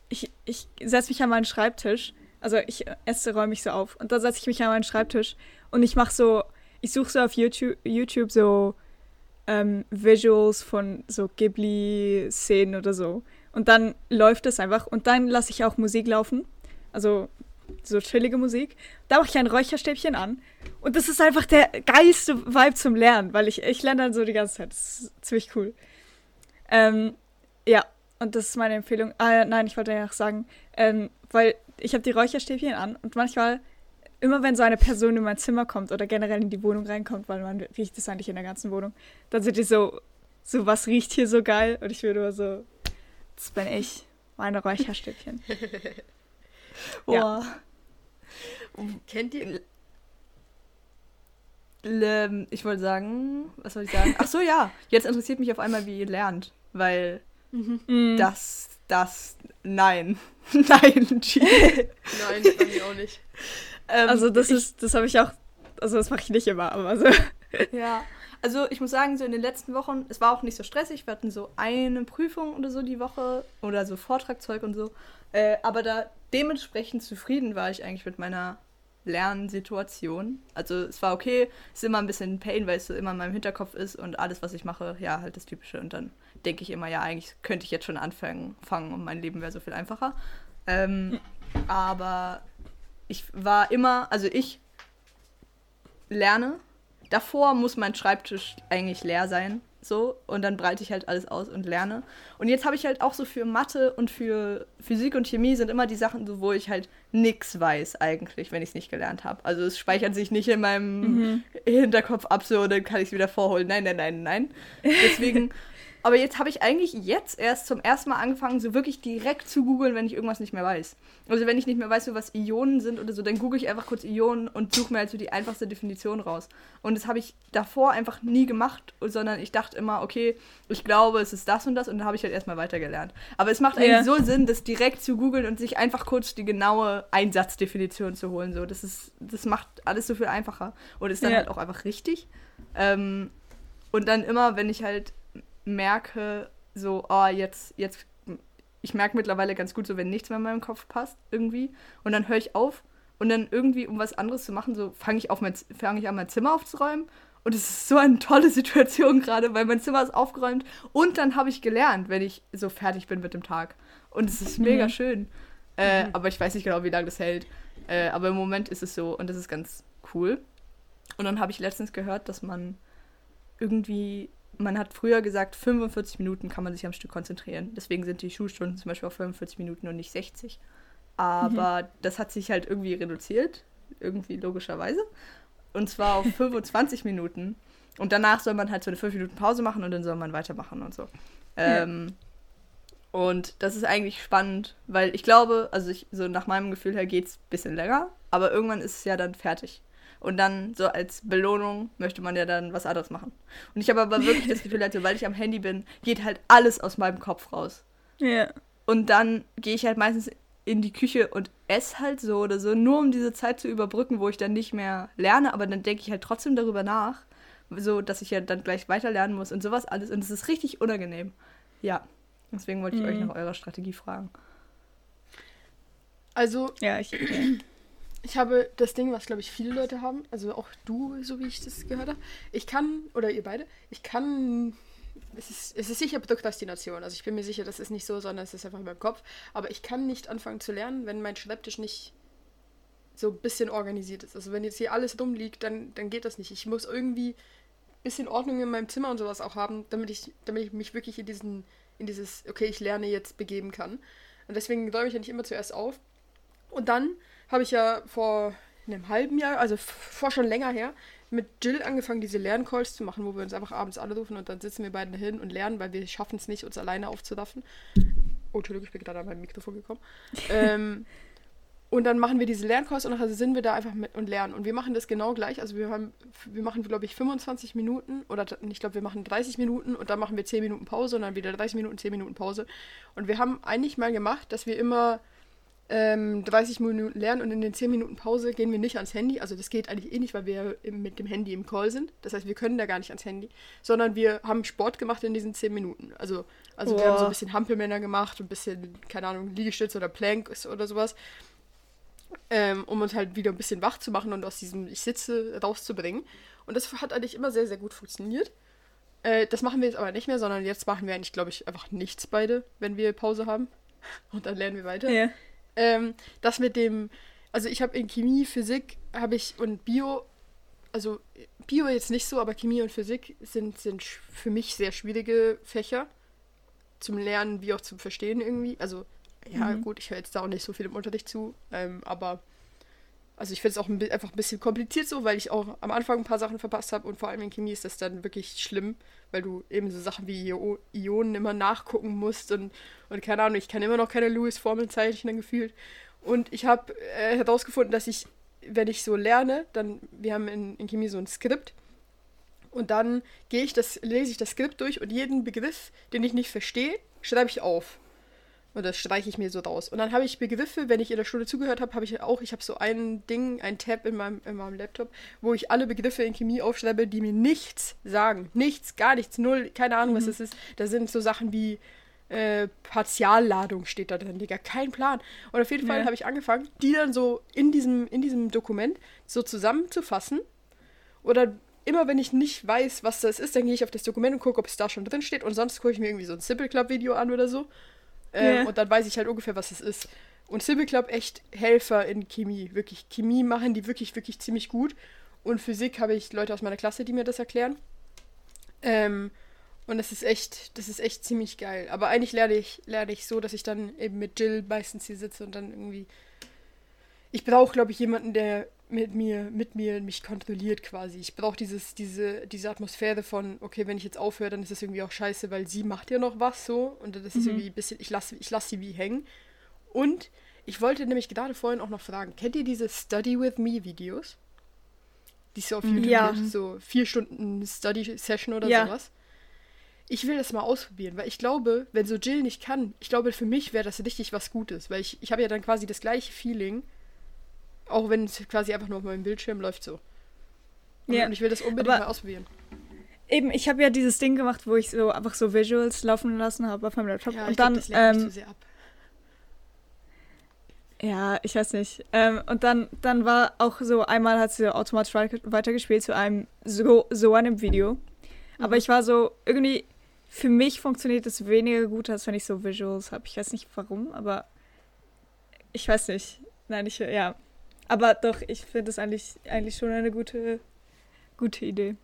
ich, ich setze mich an meinen Schreibtisch, also ich esse, räume mich so auf und dann setze ich mich an meinen Schreibtisch und ich mache so, ich suche so auf YouTube, YouTube so ähm, Visuals von so Ghibli-Szenen oder so. Und dann läuft es einfach. Und dann lasse ich auch Musik laufen. Also so chillige Musik. Da mache ich ein Räucherstäbchen an. Und das ist einfach der geilste Vibe zum Lernen, weil ich, ich lerne dann so die ganze Zeit. Das ist ziemlich cool. Ähm, ja, und das ist meine Empfehlung. Ah, nein, ich wollte ja auch sagen, ähm, weil ich habe die Räucherstäbchen an und manchmal, immer wenn so eine Person in mein Zimmer kommt oder generell in die Wohnung reinkommt, weil man riecht das eigentlich in der ganzen Wohnung, dann sind die so, so was riecht hier so geil? Und ich würde immer so, das bin ich, meine Räucherstäbchen. Boah. Kennt ihr? Ähm, Ich wollte sagen, was soll ich sagen? Ach so, ja. Jetzt interessiert mich auf einmal, wie ihr lernt. Weil Mm. das, das, nein. nein, G. Nein, bei mir auch nicht. Ähm, Also das ich, ist, das habe ich auch, also das mache ich nicht immer, aber so. Ja, also ich muss sagen, so in den letzten Wochen, es war auch nicht so stressig. Wir hatten so eine Prüfung oder so die Woche oder so Vortragzeug und so. Äh, aber da dementsprechend zufrieden war ich eigentlich mit meiner Lernsituation. Also es war okay, es ist immer ein bisschen Pain, weil es so immer in meinem Hinterkopf ist und alles, was ich mache, ja, halt das Typische. Und dann denke ich immer, ja, eigentlich könnte ich jetzt schon anfangen fangen und mein Leben wäre so viel einfacher. Ähm, aber ich war immer, also ich lerne. Davor muss mein Schreibtisch eigentlich leer sein. So, und dann breite ich halt alles aus und lerne. Und jetzt habe ich halt auch so für Mathe und für Physik und Chemie sind immer die Sachen, so, wo ich halt nichts weiß eigentlich, wenn ich es nicht gelernt habe. Also es speichert sich nicht in meinem Hinterkopf ab, so, dann kann ich es wieder vorholen. Nein, nein, nein, nein. Deswegen, aber jetzt habe ich eigentlich jetzt erst zum ersten Mal angefangen, so wirklich direkt zu googeln, wenn ich irgendwas nicht mehr weiß. Also wenn ich nicht mehr weiß, so was Ionen sind oder so, dann google ich einfach kurz Ionen und suche mir halt so die einfachste Definition raus. Und das habe ich davor einfach nie gemacht, sondern ich dachte immer, okay, ich glaube, es ist das und das und dann habe ich halt erstmal weitergelernt. Aber es macht eigentlich Ja. so Sinn, das direkt zu googeln und sich einfach kurz die genaue Einsatzdefinition zu holen. So, das ist, das macht alles so viel einfacher und ist dann Ja. halt auch einfach richtig. Ähm, und dann immer, wenn ich halt merke, so, oh, jetzt, jetzt, ich merke mittlerweile ganz gut, so, wenn nichts mehr in meinem Kopf passt, irgendwie, und dann höre ich auf und dann irgendwie, um was anderes zu machen, so, fange ich, auf mein, fange ich an, mein Zimmer aufzuräumen. Und es ist so eine tolle Situation gerade, weil mein Zimmer ist aufgeräumt und dann habe ich gelernt, wenn ich so fertig bin mit dem Tag. Und es ist mega Mhm. schön. Äh, Aber ich weiß nicht genau, wie lange das hält. Äh, aber im Moment ist es so und das ist ganz cool. Und dann habe ich letztens gehört, dass man irgendwie, man hat früher gesagt, 45 Minuten kann man sich am Stück konzentrieren. Deswegen sind die Schulstunden zum Beispiel auf 45 Minuten und nicht 60. Aber das hat sich halt irgendwie reduziert, irgendwie logischerweise. Und zwar auf 25 Minuten. Und danach soll man halt so eine 5 Minuten Pause machen und dann soll man weitermachen und so. Ähm, und das ist eigentlich spannend, weil ich glaube, also ich, so nach meinem Gefühl her geht es ein bisschen länger, aber irgendwann ist es ja dann fertig. Und dann so als Belohnung möchte man ja dann was anderes machen. Und ich habe aber wirklich das Gefühl, halt, sobald ich am Handy bin, geht halt alles aus meinem Kopf raus. Ja. Und dann gehe ich halt meistens in die Küche und esse halt so oder so, nur um diese Zeit zu überbrücken, wo ich dann nicht mehr lerne, aber dann denke ich halt trotzdem darüber nach, so dass ich ja dann gleich weiter lernen muss und sowas alles. Und es ist richtig unangenehm. Ja. Deswegen wollte ich euch Mhm. nach eurer Strategie fragen. Also, Ja, ich. ich habe das Ding, was glaube ich viele Leute haben, also auch du, so wie ich das gehört habe. Ich kann, oder ihr beide, ich kann. Es ist, es ist sicher Prokrastination. Also ich bin mir sicher, das ist nicht so, sondern es ist einfach in meinem Kopf. Aber ich kann nicht anfangen zu lernen, wenn mein Schreibtisch nicht so ein bisschen organisiert ist. Also wenn jetzt hier alles rumliegt, dann, dann geht das nicht. Ich muss irgendwie ein bisschen Ordnung in meinem Zimmer und sowas auch haben, damit ich, damit ich mich wirklich in diesen, in dieses, okay, ich lerne jetzt begeben kann. Und deswegen räume ich ja nicht immer zuerst auf. Und dann habe ich ja vor einem halben Jahr, also vor schon länger her, mit Jill angefangen, diese Lerncalls zu machen, wo wir uns einfach abends anrufen und dann sitzen wir beide hin und lernen, weil wir schaffen es nicht, uns alleine aufzuraffen. Oh, Entschuldigung, ich bin gerade an mein Mikrofon gekommen. ähm, und dann machen wir diese Lerncalls und nachher sind wir da einfach mit und lernen. Und wir machen das genau gleich. Also wir haben, wir machen, glaube ich, 25 Minuten oder ich glaube, wir machen 30 Minuten und dann machen wir 10 Minuten Pause und dann wieder 30 Minuten, 10 Minuten Pause. Und wir haben eigentlich mal gemacht, dass wir immer ähm, 30 Minuten lernen und in den 10 Minuten Pause gehen wir nicht ans Handy. Also das geht eigentlich eh nicht, weil wir mit dem Handy im Call sind. Das heißt, wir können da gar nicht ans Handy, sondern wir haben Sport gemacht in diesen 10 Minuten. Also, also wir haben so ein Boah. bisschen Hampelmänner gemacht und ein bisschen, keine Ahnung, Liegestütz oder Plank oder sowas. Ähm, um uns halt wieder ein bisschen wach zu machen und aus diesem Ich sitze rauszubringen. Und das hat eigentlich immer sehr, sehr gut funktioniert. Äh, das machen wir jetzt aber nicht mehr, sondern jetzt machen wir eigentlich, glaube ich, einfach nichts beide, wenn wir Pause haben. Und dann lernen wir weiter. Ja. Ähm, das mit dem, also ich habe in Chemie, Physik habe ich und Bio, also Bio jetzt nicht so, aber Chemie und Physik sind, sind für mich sehr schwierige Fächer zum Lernen wie auch zum Verstehen irgendwie. Also ja gut, ich höre jetzt da auch nicht so viel im Unterricht zu, ähm, aber also ich finde es auch ein, einfach ein bisschen kompliziert so, weil ich auch am Anfang ein paar Sachen verpasst habe und vor allem in Chemie ist das dann wirklich schlimm, weil du eben so Sachen wie Io- Ionen immer nachgucken musst und, und keine Ahnung, ich kann immer noch keine Lewis-Formel zeichnen gefühlt. Und ich habe äh, herausgefunden, dass ich, wenn ich so lerne, dann, wir haben in, in Chemie so ein Skript und dann gehe ich das, lese ich das Skript durch und jeden Begriff, den ich nicht verstehe, schreibe ich auf. Und das streiche ich mir so raus. Und dann habe ich Begriffe, wenn ich in der Stunde zugehört habe, habe ich auch, ich habe so ein Ding, ein Tab in meinem, in meinem Laptop, wo ich alle Begriffe in Chemie aufschreibe, die mir nichts sagen. Nichts, gar nichts, null, keine Ahnung, was das ist. Da sind so Sachen wie äh, Partialladung steht da drin, Digga, kein Plan. Und auf jeden Fall Ja. habe ich angefangen, die dann so in diesem, in diesem Dokument so zusammenzufassen. Oder immer wenn ich nicht weiß, was das ist, dann gehe ich auf das Dokument und gucke, ob es da schon drin steht. Und sonst gucke ich mir irgendwie so ein Simple Club Video an oder so. Ähm, Ja. Und dann weiß ich halt ungefähr, was es ist. Und Simple Club echt Helfer in Chemie. Wirklich, Chemie machen die wirklich, wirklich ziemlich gut. Und Physik habe ich Leute aus meiner Klasse, die mir das erklären. Ähm, und das ist echt, das ist echt ziemlich geil. Aber eigentlich lerne ich, lerne ich so, dass ich dann eben mit Jill meistens hier sitze und dann irgendwie. Ich brauche, glaube ich, jemanden, der mit mir, mit mir mich kontrolliert quasi. Ich brauche dieses, diese, diese Atmosphäre von, okay, wenn ich jetzt aufhöre, dann ist das irgendwie auch scheiße, weil sie macht ja noch was so. Und das ist irgendwie ein bisschen, ich lasse ich lass sie wie hängen. Und ich wollte nämlich gerade vorhin auch noch fragen, kennt ihr diese Study with Me Videos? Die es so auf YouTube Ja. gibt, so vier Stunden Study-Session oder Ja. sowas. Ich will das mal ausprobieren, weil ich glaube, wenn so Jill nicht kann, ich glaube, für mich wäre das richtig was Gutes, weil ich, ich habe ja dann quasi das gleiche Feeling, auch wenn es quasi einfach nur auf meinem Bildschirm läuft so. Und, Ja. und ich will das unbedingt Aber- mal ausprobieren. Eben, ich habe ja dieses Ding gemacht, wo ich so einfach so Visuals laufen lassen habe auf meinem Laptop. Ja, und ich glaub, dann, das ähm, zu sehr ab. ja, ich weiß nicht. Ähm, und dann, dann war auch so, einmal hat sie automatisch wei- weitergespielt zu einem so, so einem Video. Aber Mhm. ich war so, irgendwie, für mich funktioniert es weniger gut, als wenn ich so Visuals habe. Ich weiß nicht warum, aber ich weiß nicht. Nein, ich, ja. Aber doch, ich finde es eigentlich, eigentlich schon eine gute, gute Idee.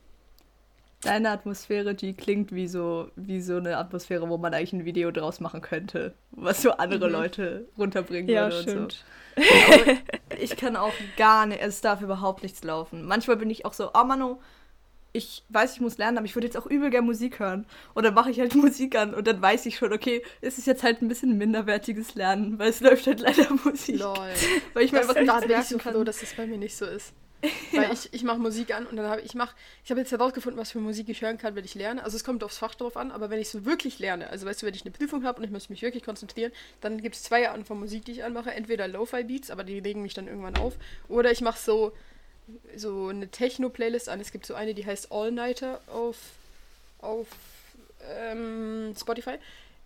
Deine Atmosphäre, die klingt wie so, wie so eine Atmosphäre, wo man eigentlich ein Video draus machen könnte, was so andere Mhm. Leute runterbringen Ja, würde stimmt. und so. Ich kann auch gar nicht, es darf überhaupt nichts laufen. Manchmal bin ich auch so, oh Mano, ich weiß, ich muss lernen, aber ich würde jetzt auch übel gerne Musik hören. Und dann mache ich halt Musik an und dann weiß ich schon, okay, es ist jetzt halt ein bisschen minderwertiges Lernen, weil es läuft halt leider Musik. Lol. Weil ich bin ich so merken froh, kann. dass das bei mir nicht so ist. Weil ich, ich mache Musik an und dann habe ich mach, ich habe jetzt herausgefunden, was für Musik ich hören kann, wenn ich lerne. Also es kommt aufs Fach drauf an, aber wenn ich so wirklich lerne, also weißt du, wenn ich eine Prüfung habe und ich muss mich wirklich konzentrieren, dann gibt es zwei Arten von Musik, die ich anmache. Entweder Lo-Fi-Beats, aber die regen mich dann irgendwann auf. Oder ich mache so, so eine Techno-Playlist an. Es gibt so eine, die heißt All Nighter auf, auf ähm, Spotify.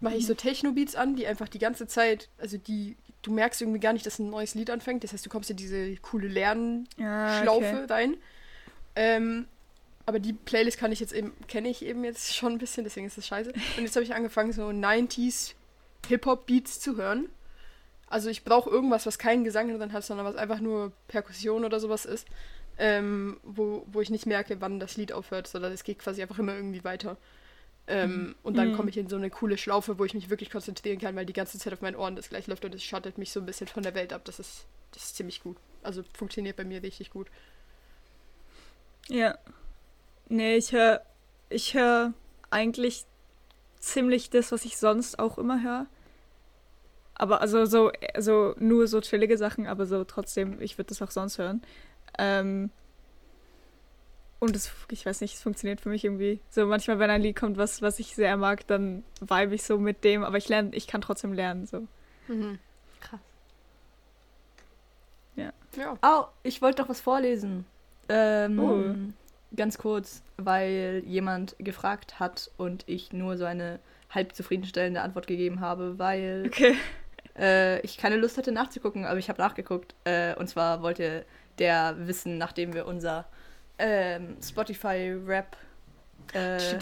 Mache ich so Techno-Beats an, die einfach die ganze Zeit, also die, du merkst irgendwie gar nicht, dass ein neues Lied anfängt. Das heißt, du kommst in diese coole Lernschlaufe Ah, okay. rein. Ähm, aber die Playlist kann ich jetzt eben, kenne ich eben jetzt schon ein bisschen, deswegen ist das scheiße. Und jetzt habe ich angefangen, so 90s Hip-Hop-Beats zu hören. Also ich brauche irgendwas, was keinen Gesang drin hat, sondern was einfach nur Perkussion oder sowas ist. Ähm, wo, wo ich nicht merke, wann das Lied aufhört, sondern es geht quasi einfach immer irgendwie weiter. Ähm, Und dann Mhm. komme ich in so eine coole Schlaufe, wo ich mich wirklich konzentrieren kann, weil die ganze Zeit auf meinen Ohren das gleich läuft und es schattet mich so ein bisschen von der Welt ab. Das ist, das ist ziemlich gut. Also funktioniert bei mir richtig gut. Ja. Nee, ich höre ich höre eigentlich ziemlich das, was ich sonst auch immer höre. Aber also so, also nur so chillige Sachen, aber so trotzdem, ich würde das auch sonst hören. Ähm, und es, ich weiß nicht, es funktioniert für mich irgendwie. So manchmal, wenn ein Lied kommt, was, was ich sehr mag, dann vibe ich so mit dem, aber ich lerne, ich kann trotzdem lernen. So. Mhm. Krass. Ja. Oh, ich wollte doch was vorlesen. Ähm, Oh. Ganz kurz, weil jemand gefragt hat und ich nur so eine halb zufriedenstellende Antwort gegeben habe, weil Okay. Äh, ich keine Lust hatte nachzugucken, aber ich habe nachgeguckt. Äh, und zwar wollte der wissen, nachdem wir unser ähm, Spotify-Rap äh,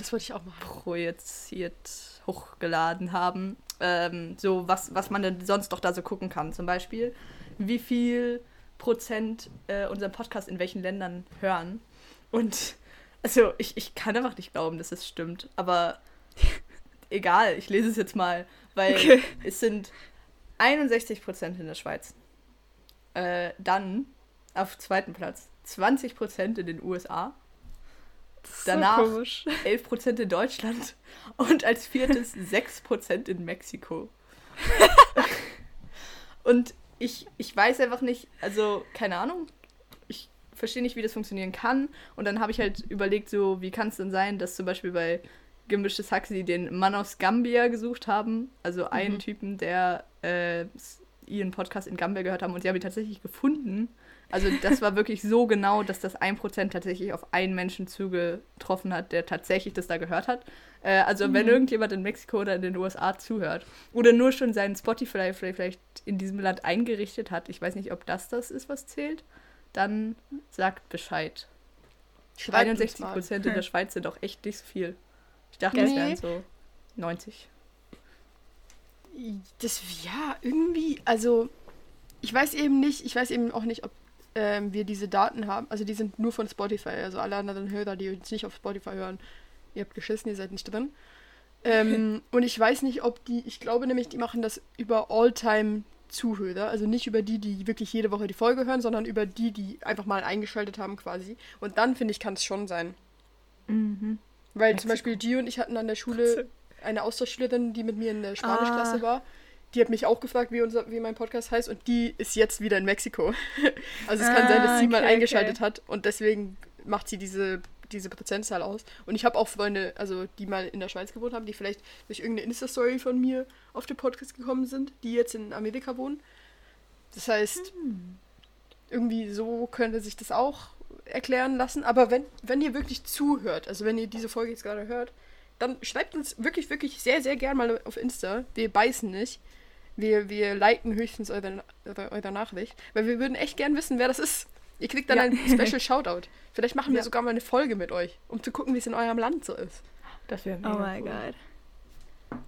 projiziert hochgeladen haben. Ähm, so, was, was man denn sonst doch da so gucken kann. Zum Beispiel, wie viel Prozent äh, unseren Podcast in welchen Ländern hören. Und also ich, ich kann einfach nicht glauben, dass es stimmt. Aber egal, ich lese es jetzt mal, weil Okay. es sind 61 Prozent in der Schweiz. Äh, dann auf zweiten Platz 20 Prozent in den USA. Danach- So komisch. 11% in Deutschland und als viertes 6% in Mexiko. und ich, ich weiß einfach nicht, also keine Ahnung, ich verstehe nicht, wie das funktionieren kann. Und dann habe ich halt überlegt, so, wie kann es denn sein, dass zum Beispiel bei Gemischtes Hack sie den Mann aus Gambia gesucht haben, also einen Mhm. Typen, der äh, ihren Podcast in Gambia gehört haben und sie haben ihn tatsächlich gefunden. Also das war wirklich so genau, dass das 1% tatsächlich auf einen Menschen zugetroffen hat, der tatsächlich das da gehört hat. Äh, also wenn irgendjemand in Mexiko oder in den USA zuhört oder nur schon seinen Spotify vielleicht in diesem Land eingerichtet hat, ich weiß nicht, ob das das ist, was zählt, dann sagt Bescheid. Schreibt uns 61 mal. Prozent in der Schweiz sind auch echt nicht so viel. Ich dachte, Nee. es wären so 90. Das, ja, irgendwie, also, ich weiß eben nicht, ich weiß eben auch nicht, ob ähm, wir diese Daten haben. Also, die sind nur von Spotify. Also, alle anderen Hörer, die uns nicht auf Spotify hören, ihr habt geschissen, ihr seid nicht drin. Ähm, und ich weiß nicht, ob die, ich glaube nämlich, die machen das über All-Time-Zuhörer. Also nicht über die, die wirklich jede Woche die Folge hören, sondern über die, die einfach mal eingeschaltet haben quasi. Und dann, finde ich, kann es schon sein. Mhm. Weil Mexiko. zum Beispiel Gio und ich hatten an der Schule eine Austauschschülerin, die mit mir in der Spanischklasse Ah. war. Die hat mich auch gefragt, wie, unser, wie mein Podcast heißt und die ist jetzt wieder in Mexiko. also es kann sein, dass Ah, sie mal okay, eingeschaltet okay. hat und deswegen macht sie diese, diese Prozentzahl aus. Und ich habe auch Freunde, also die mal in der Schweiz gewohnt haben, die vielleicht durch irgendeine Insta-Story von mir auf den Podcast gekommen sind, die jetzt in Amerika wohnen. Das heißt, irgendwie so könnte sich das auch erklären lassen. Aber wenn, wenn ihr wirklich zuhört, also wenn ihr diese Folge jetzt gerade hört, dann schreibt uns wirklich, wirklich sehr, sehr gern mal auf Insta. Wir beißen nicht. Wir, wir liken höchstens eure, eure, eure Nachricht. Weil wir würden echt gern wissen, wer das ist. Ihr kriegt dann Ja. ein Special Shoutout. Vielleicht machen wir Ja. sogar mal eine Folge mit euch, um zu gucken, wie es in eurem Land so ist. Das wäre Oh mega mein cool. Gott.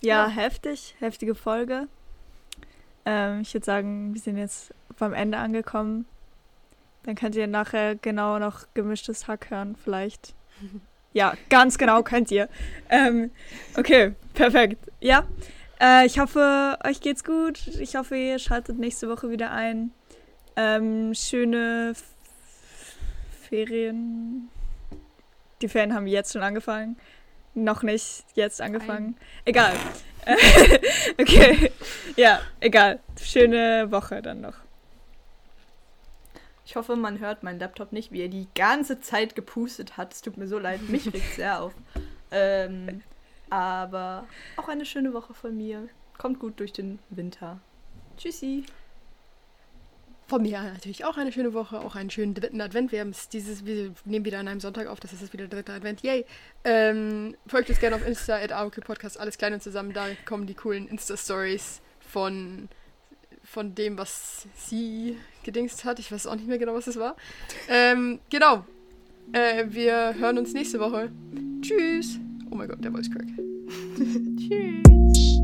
Ja, Ja. heftig, heftige Folge. Ähm, ich würde sagen, wir sind jetzt beim Ende angekommen. Dann könnt ihr nachher genau noch gemischtes Hack hören, vielleicht. Ja, ganz genau könnt ihr. Ähm, okay, perfekt. Ja, äh, ich hoffe, euch geht's gut. Ich hoffe, ihr schaltet nächste Woche wieder ein. Ähm, schöne F Ferien. Die Ferien haben jetzt schon angefangen. Noch nicht jetzt angefangen. Egal. okay. Ja, egal. Schöne Woche dann noch. Ich hoffe, man hört meinen Laptop nicht, wie er die ganze Zeit gepustet hat. Es tut mir so leid, mich regt sehr auf. Ähm, aber auch eine schöne Woche von mir. Kommt gut durch den Winter. Tschüssi. Von mir natürlich auch eine schöne Woche, auch einen schönen dritten Advent. Wir, dieses, wir nehmen wieder an einem Sonntag auf, das ist jetzt wieder der dritte Advent. Yay! Ähm, folgt uns gerne auf Insta, at Podcast, alles klein und zusammen. Da kommen die coolen Insta-Stories von, von dem, was sie gedingst hat. Ich weiß auch nicht mehr genau, was es war. Ähm, genau. Äh, wir hören uns nächste Woche. Tschüss! Oh mein Gott, der Voice Crack. Tschüss.